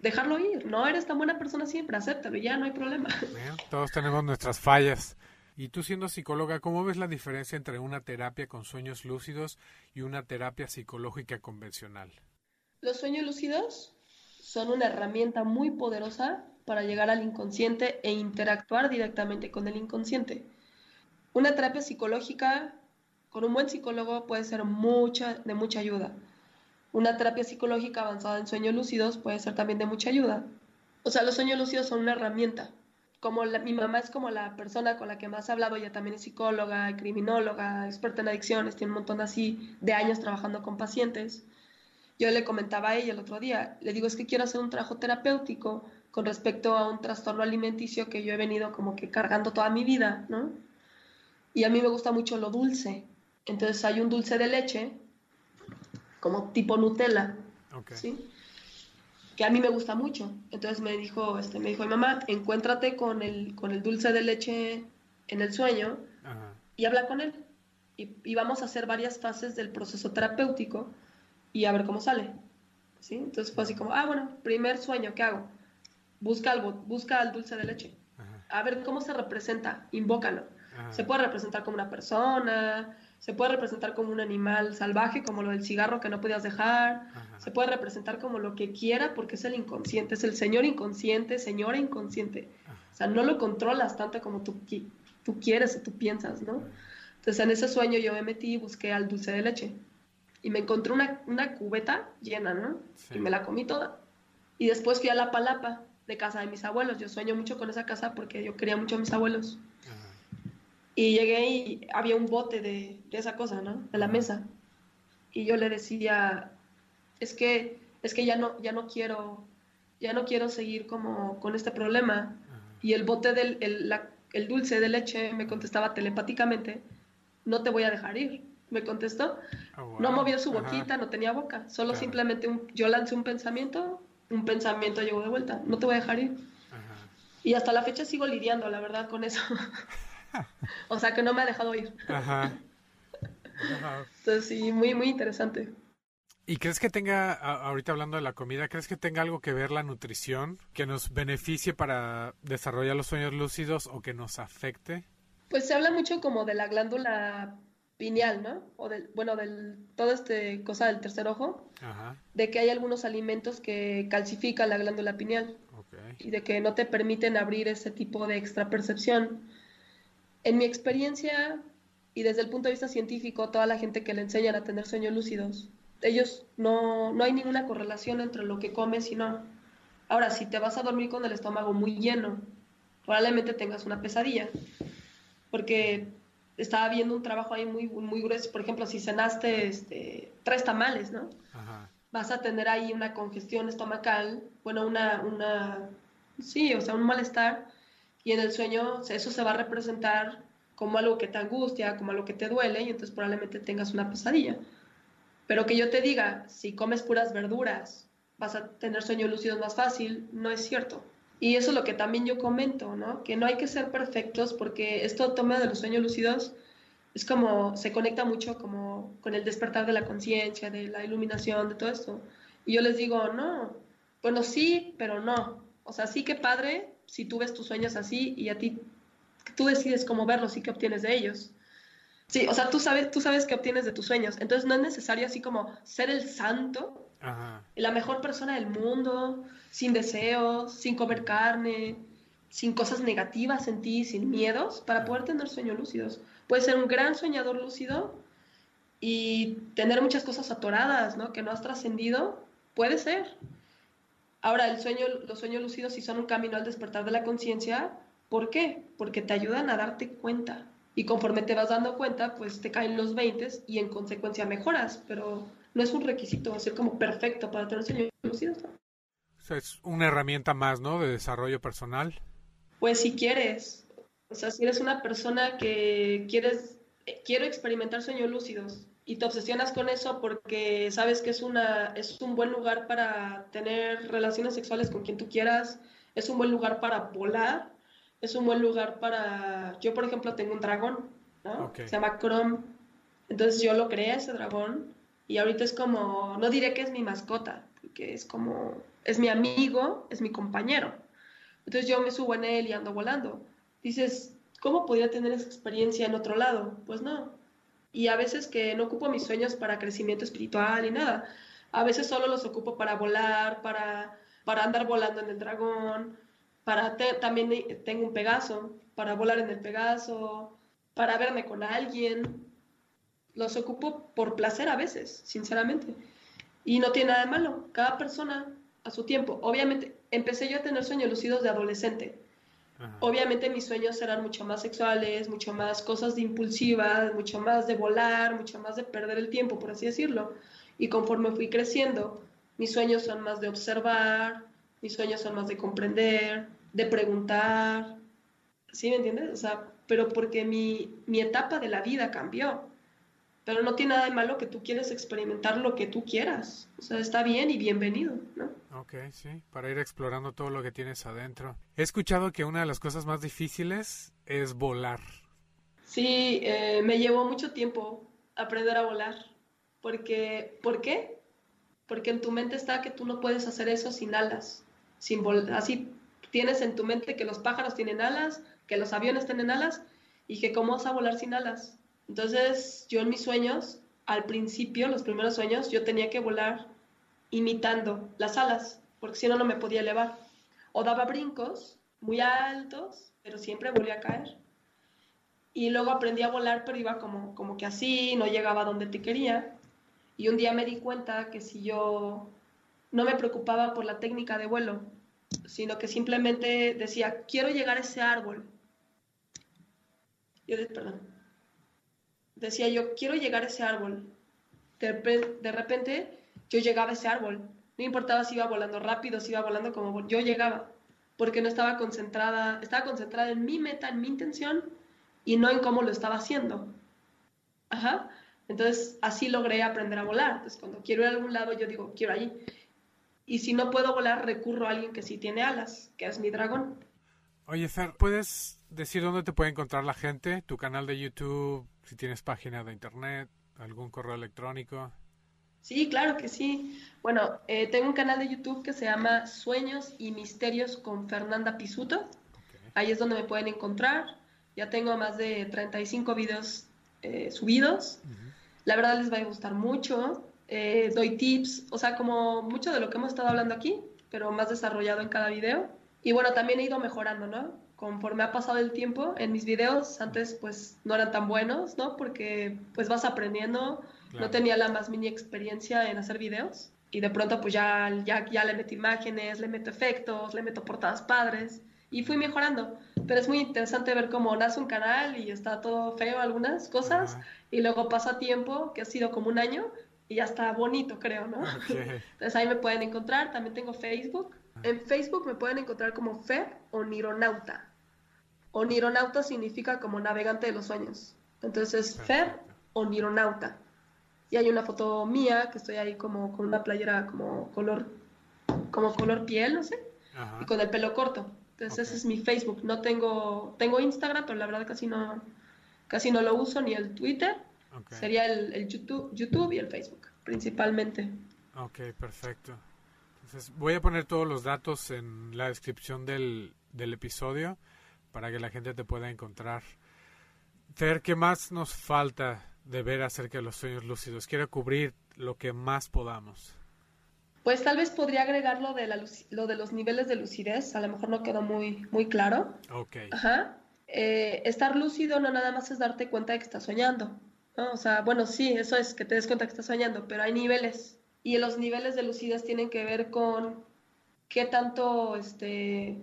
Dejarlo ir, no eres tan buena persona siempre, acéptalo, ya no hay problema. todos tenemos nuestras fallas. Y tú siendo psicóloga, ¿cómo ves la diferencia entre una terapia con sueños lúcidos y una terapia psicológica convencional? Los sueños lúcidos son una herramienta muy poderosa para llegar al inconsciente e interactuar directamente con el inconsciente. Una terapia psicológica con un buen psicólogo puede ser mucha, de mucha ayuda. Una terapia psicológica avanzada en sueños lúcidos puede ser también de mucha ayuda. O sea, los sueños lúcidos son una herramienta. Como mi mamá es como la persona con la que más he hablado, ella también es psicóloga, criminóloga, experta en adicciones, tiene un montón así de años trabajando con pacientes. Yo le comentaba a ella el otro día, le digo, es que quiero hacer un trabajo terapéutico con respecto a un trastorno alimenticio que yo he venido como que cargando toda mi vida, ¿no? Y a mí me gusta mucho lo dulce. Entonces hay un dulce de leche, como tipo Nutella, ¿sí? que a mí me gusta mucho. Entonces me dijo, este, me dijo, mamá, encuéntrate con el, con el dulce de leche en el sueño y habla con él. Y, vamos a hacer varias fases del proceso terapéutico y a ver cómo sale. ¿sí? Entonces fue así como, ah, bueno, primer sueño, ¿qué hago? Busca algo, busca el dulce de leche. A ver cómo se representa, invócalo. Se puede representar como una persona, se puede representar como un animal salvaje, como lo del cigarro que no podías dejar, se puede representar como lo que quiera porque es el inconsciente, es el señor inconsciente, señora inconsciente. O sea, no lo controlas tanto como tú, tú quieres o tú piensas, ¿no? Entonces en ese sueño yo me metí y busqué al dulce de leche y me encontré una, una cubeta llena, ¿no? Y me la comí toda. Y después fui a la palapa de casa de mis abuelos. Yo sueño mucho con esa casa porque yo quería mucho a mis abuelos. Y llegué y había un bote de, esa cosa, ¿no? De la mesa. Y yo le decía, es que, es que ya no, ya no quiero, ya no quiero seguir como con este problema. Y el bote del, el, dulce de leche me contestaba telepáticamente, no te voy a dejar ir. Me contestó. Oh, no movió su boquita, no tenía boca. Solo simplemente un, yo lancé un pensamiento, un pensamiento llegó de vuelta. No te voy a dejar ir. Y hasta la fecha sigo lidiando, la verdad, con eso. o sea que no me ha dejado ir. Ajá. Entonces sí, muy, muy interesante. ¿Y crees que tenga, ahorita hablando de la comida, crees que tenga algo que ver la nutrición que nos beneficie para desarrollar los sueños lúcidos o que nos afecte? Pues se habla mucho como de la glándula pineal, ¿no? O del, bueno, del, toda esta cosa del tercer ojo, Ajá. de que hay algunos alimentos que calcifican la glándula pineal okay. y de que no te permiten abrir ese tipo de extrapercepción. En mi experiencia y desde el punto de vista científico, toda la gente que le enseñan a tener sueños lúcidos, ellos no, no hay ninguna correlación entre lo que comes y no. Ahora, si te vas a dormir con el estómago muy lleno, probablemente tengas una pesadilla, porque estaba viendo un trabajo ahí muy, muy grueso, por ejemplo, si cenaste este, tres tamales, ¿no? Vas a tener ahí una congestión estomacal, bueno, una, una, sí, o sea, un malestar, y en el sueño eso se va a representar como algo que te angustia, como algo que te duele y entonces probablemente tengas una pesadilla. Pero que yo te diga, si comes puras verduras, vas a tener sueños lúcidos más fácil, no es cierto. Y eso es lo que también yo comento, ¿no? Que no hay que ser perfectos porque esto toma de los sueños lúcidos es como, se conecta mucho como con el despertar de la conciencia, de la iluminación, de todo esto. Y yo les digo, no, bueno, sí, pero no. O sea, sí que padre, si tú ves tus sueños así y a ti, tú decides cómo verlos y qué obtienes de ellos. Sí, o sea, tú sabes, tú sabes qué obtienes de tus sueños. Entonces no es necesario así como ser el santo, la mejor persona del mundo, sin deseos, sin comer carne, sin cosas negativas en ti, sin miedos, para poder tener sueños lúcidos. Puedes ser un gran soñador lúcido y tener muchas cosas atoradas, ¿no? Que no has trascendido. Puede ser. Ahora, el sueño, los sueños lúcidos, si son un camino al despertar de la conciencia, ¿Por qué? Porque te ayudan a darte cuenta. Y conforme te vas dando cuenta, pues te caen los 20 y en consecuencia mejoras, pero no es un requisito ser como perfecto para tener sueños lúcidos. O sea, es una herramienta más, ¿no? De desarrollo personal. Pues si quieres, o sea, si eres una persona que quieres, eh, quiero experimentar sueños lúcidos y te obsesionas con eso porque sabes que es, una, es un buen lugar para tener relaciones sexuales con quien tú quieras, es un buen lugar para volar, es un buen lugar para... Yo, por ejemplo, tengo un dragón, ¿no? Se llama Chrome. Entonces yo lo creé, ese dragón, y ahorita es como, no diré que es mi mascota, porque es como, es mi amigo, es mi compañero. Entonces yo me subo en él y ando volando. Dices, ¿cómo podría tener esa experiencia en otro lado? Pues no. Y a veces que no ocupo mis sueños para crecimiento espiritual y nada. A veces solo los ocupo para volar, para, para andar volando en el dragón, para también tengo un Pegaso, para volar en el Pegaso, para verme con alguien. Los ocupo por placer a veces, sinceramente. Y no tiene nada de malo. Cada persona a su tiempo. Obviamente, empecé yo a tener sueños lucidos de adolescente. Obviamente mis sueños eran mucho más sexuales, mucho más cosas de impulsivas, mucho más de volar, mucho más de perder el tiempo, por así decirlo. Y conforme fui creciendo, mis sueños son más de observar, mis sueños son más de comprender, de preguntar. ¿Sí me entiendes? O sea, pero porque mi, mi etapa de la vida cambió. Pero no tiene nada de malo que tú quieres experimentar lo que tú quieras. O sea, está bien y bienvenido, ¿no? Ok, sí, para ir explorando todo lo que tienes adentro. He escuchado que una de las cosas más difíciles es volar. Sí, eh, me llevó mucho tiempo aprender a volar. Porque, ¿Por qué? Porque en tu mente está que tú no puedes hacer eso sin alas. Sin así tienes en tu mente que los pájaros tienen alas, que los aviones tienen alas y que cómo vas a volar sin alas. Entonces, yo en mis sueños, al principio, los primeros sueños, yo tenía que volar imitando las alas, porque si no, no me podía elevar. O daba brincos muy altos, pero siempre volvía a caer. Y luego aprendí a volar, pero iba como, como que así, no llegaba donde te quería. Y un día me di cuenta que si yo no me preocupaba por la técnica de vuelo, sino que simplemente decía, quiero llegar a ese árbol. Yo, perdón, decía yo, quiero llegar a ese árbol. De, repente yo llegaba a ese árbol. No importaba si iba volando rápido, si iba volando como yo llegaba, porque no estaba concentrada, estaba concentrada en mi meta, en mi intención y no en cómo lo estaba haciendo. Ajá. Entonces así logré aprender a volar. Entonces cuando quiero ir a algún lado yo digo, quiero allí. Y si no puedo volar, recurro a alguien que sí tiene alas, que es mi dragón. Oye, Fer, ¿puedes decir dónde te puede encontrar la gente? ¿Tu canal de YouTube? Si tienes página de internet, algún correo electrónico. Sí, claro que sí. Bueno, eh, tengo un canal de YouTube que se llama Sueños y Misterios con Fernanda Pisuto. Ahí es donde me pueden encontrar. Ya tengo más de 35 videos eh, subidos. La verdad les va a gustar mucho. Eh, doy tips, o sea, como mucho de lo que hemos estado hablando aquí, pero más desarrollado en cada video. Y bueno, también he ido mejorando, ¿no? Conforme ha pasado el tiempo, en mis videos antes pues no eran tan buenos, ¿no? Porque pues vas aprendiendo, no tenía la más mini experiencia en hacer videos. Y de pronto pues ya, ya, ya le meto imágenes, le meto efectos, le meto portadas padres. Y fui mejorando. Pero es muy interesante ver cómo nace un canal y está todo feo algunas cosas. Y luego pasa tiempo, que ha sido como un año, y ya está bonito, creo, ¿no? Entonces ahí me pueden encontrar, también tengo Facebook en Facebook me pueden encontrar como Fer o Nironauta. O Nironauta significa como navegante de los sueños. Entonces, Fer o Nironauta. Y hay una foto mía que estoy ahí como con una playera como color, como color piel, no sé, y con el pelo corto. Entonces ese es mi Facebook. No tengo, tengo Instagram, pero la verdad casi no, casi no lo uso ni el Twitter. Sería el, el, YouTube, YouTube y el Facebook, principalmente. Ok, perfecto voy a poner todos los datos en la descripción del, episodio para que la gente te pueda encontrar. Fer, ¿qué más nos falta de ver acerca de los sueños lúcidos? Quiero cubrir lo que más podamos. Pues tal vez podría agregar lo de, la, lo de los niveles de lucidez, a lo mejor no quedó muy, muy claro. Ok. Ajá. Eh, estar lúcido no nada más es darte cuenta de que estás soñando. O sea, bueno, sí, eso es que te des cuenta que estás soñando, pero hay niveles y los niveles de lucidez tienen que ver con qué tanto este,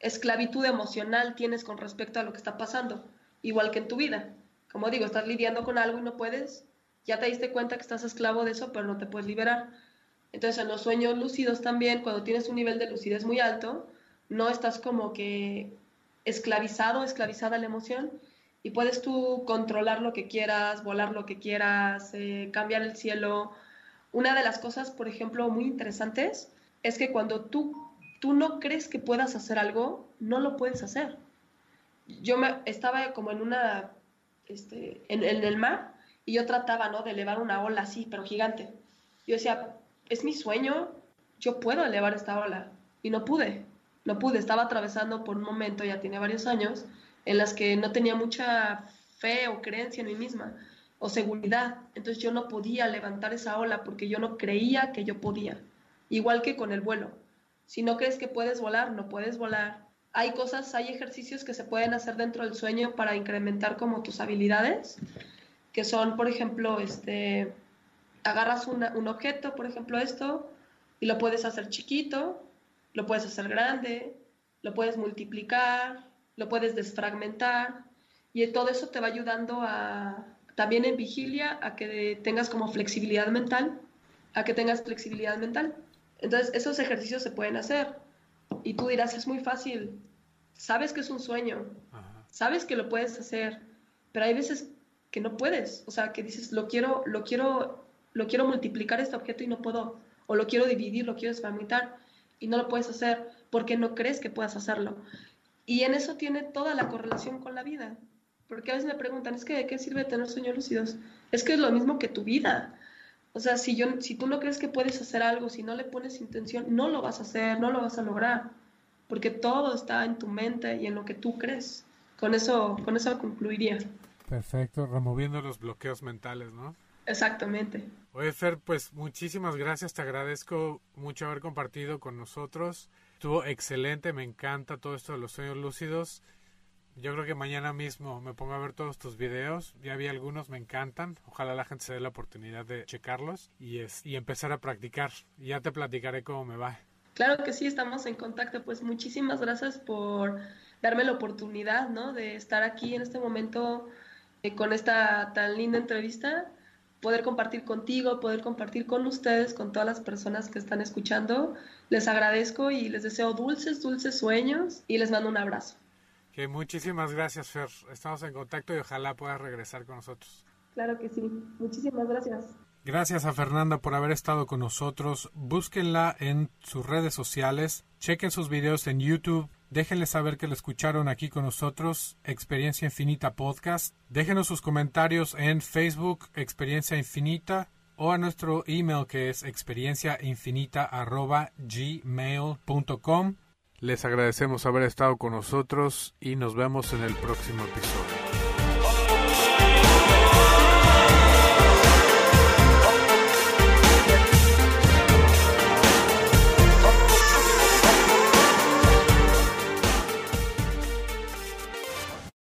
esclavitud emocional tienes con respecto a lo que está pasando, igual que en tu vida. Como digo, estás lidiando con algo y no puedes, ya te diste cuenta que estás esclavo de eso, pero no te puedes liberar. Entonces, en los sueños lúcidos también, cuando tienes un nivel de lucidez muy alto, no estás como que esclavizado, esclavizada la emoción, y puedes tú controlar lo que quieras, volar lo que quieras, eh, cambiar el cielo. Una de las cosas, por ejemplo, muy interesantes es que cuando tú, tú no crees que puedas hacer algo, no lo puedes hacer. Yo me, estaba como en una, este, en, el mar y yo trataba, ¿no? De elevar una ola así, pero gigante. Yo decía, es mi sueño, yo puedo elevar esta ola. Y no pude, no pude. Estaba atravesando por un momento, ya tiene varios años, en las que no tenía mucha fe o creencia en mí misma o seguridad. Entonces yo no podía levantar esa ola porque yo no creía que yo podía. Igual que con el vuelo. Si no crees que puedes volar, no puedes volar. Hay cosas, hay ejercicios que se pueden hacer dentro del sueño para incrementar como tus habilidades, que son, por ejemplo, este, agarras un objeto, por ejemplo esto, y lo puedes hacer chiquito, lo puedes hacer grande, lo puedes multiplicar, lo puedes desfragmentar y todo eso te va ayudando a también en vigilia a que tengas como flexibilidad mental, a que tengas flexibilidad mental. Entonces esos ejercicios se pueden hacer y tú dirás es muy fácil, sabes que es un sueño, sabes que lo puedes hacer, pero hay veces que no puedes, o sea que dices lo quiero, lo quiero, lo quiero multiplicar este objeto y no puedo, o lo quiero dividir, lo quiero desfragmentar y no lo puedes hacer porque no crees que puedas hacerlo. Y en eso tiene toda la correlación con la vida. Porque a veces me preguntan, es que ¿de qué sirve tener sueños lúcidos? Es que es lo mismo que tu vida. O sea, si, yo, si tú no crees que puedes hacer algo, si no le pones intención, no lo vas a hacer, no lo vas a lograr. Porque todo está en tu mente y en lo que tú crees. Con eso, con eso concluiría. Perfecto, removiendo los bloqueos mentales, ¿no? Exactamente. Oye, Fer, pues muchísimas gracias, te agradezco mucho haber compartido con nosotros. Estuvo excelente, me encanta todo esto de los sueños lúcidos. Yo creo que mañana mismo me pongo a ver todos tus videos. Ya vi algunos, me encantan. Ojalá la gente se dé la oportunidad de checarlos y, es, y empezar a practicar. Ya te platicaré cómo me va. Claro que sí, estamos en contacto. Pues muchísimas gracias por darme la oportunidad, ¿no? De estar aquí en este momento eh, con esta tan linda entrevista poder compartir contigo, poder compartir con ustedes, con todas las personas que están escuchando. Les agradezco y les deseo dulces, dulces sueños y les mando un abrazo. Que muchísimas gracias, Fer. Estamos en contacto y ojalá puedas regresar con nosotros. Claro que sí. Muchísimas gracias. Gracias a Fernanda por haber estado con nosotros. Búsquenla en sus redes sociales. Chequen sus videos en YouTube Déjenle saber que lo escucharon aquí con nosotros, Experiencia Infinita Podcast. Déjenos sus comentarios en Facebook, Experiencia Infinita, o a nuestro email que es experienciainfinita.gmail.com. Les agradecemos haber estado con nosotros y nos vemos en el próximo episodio.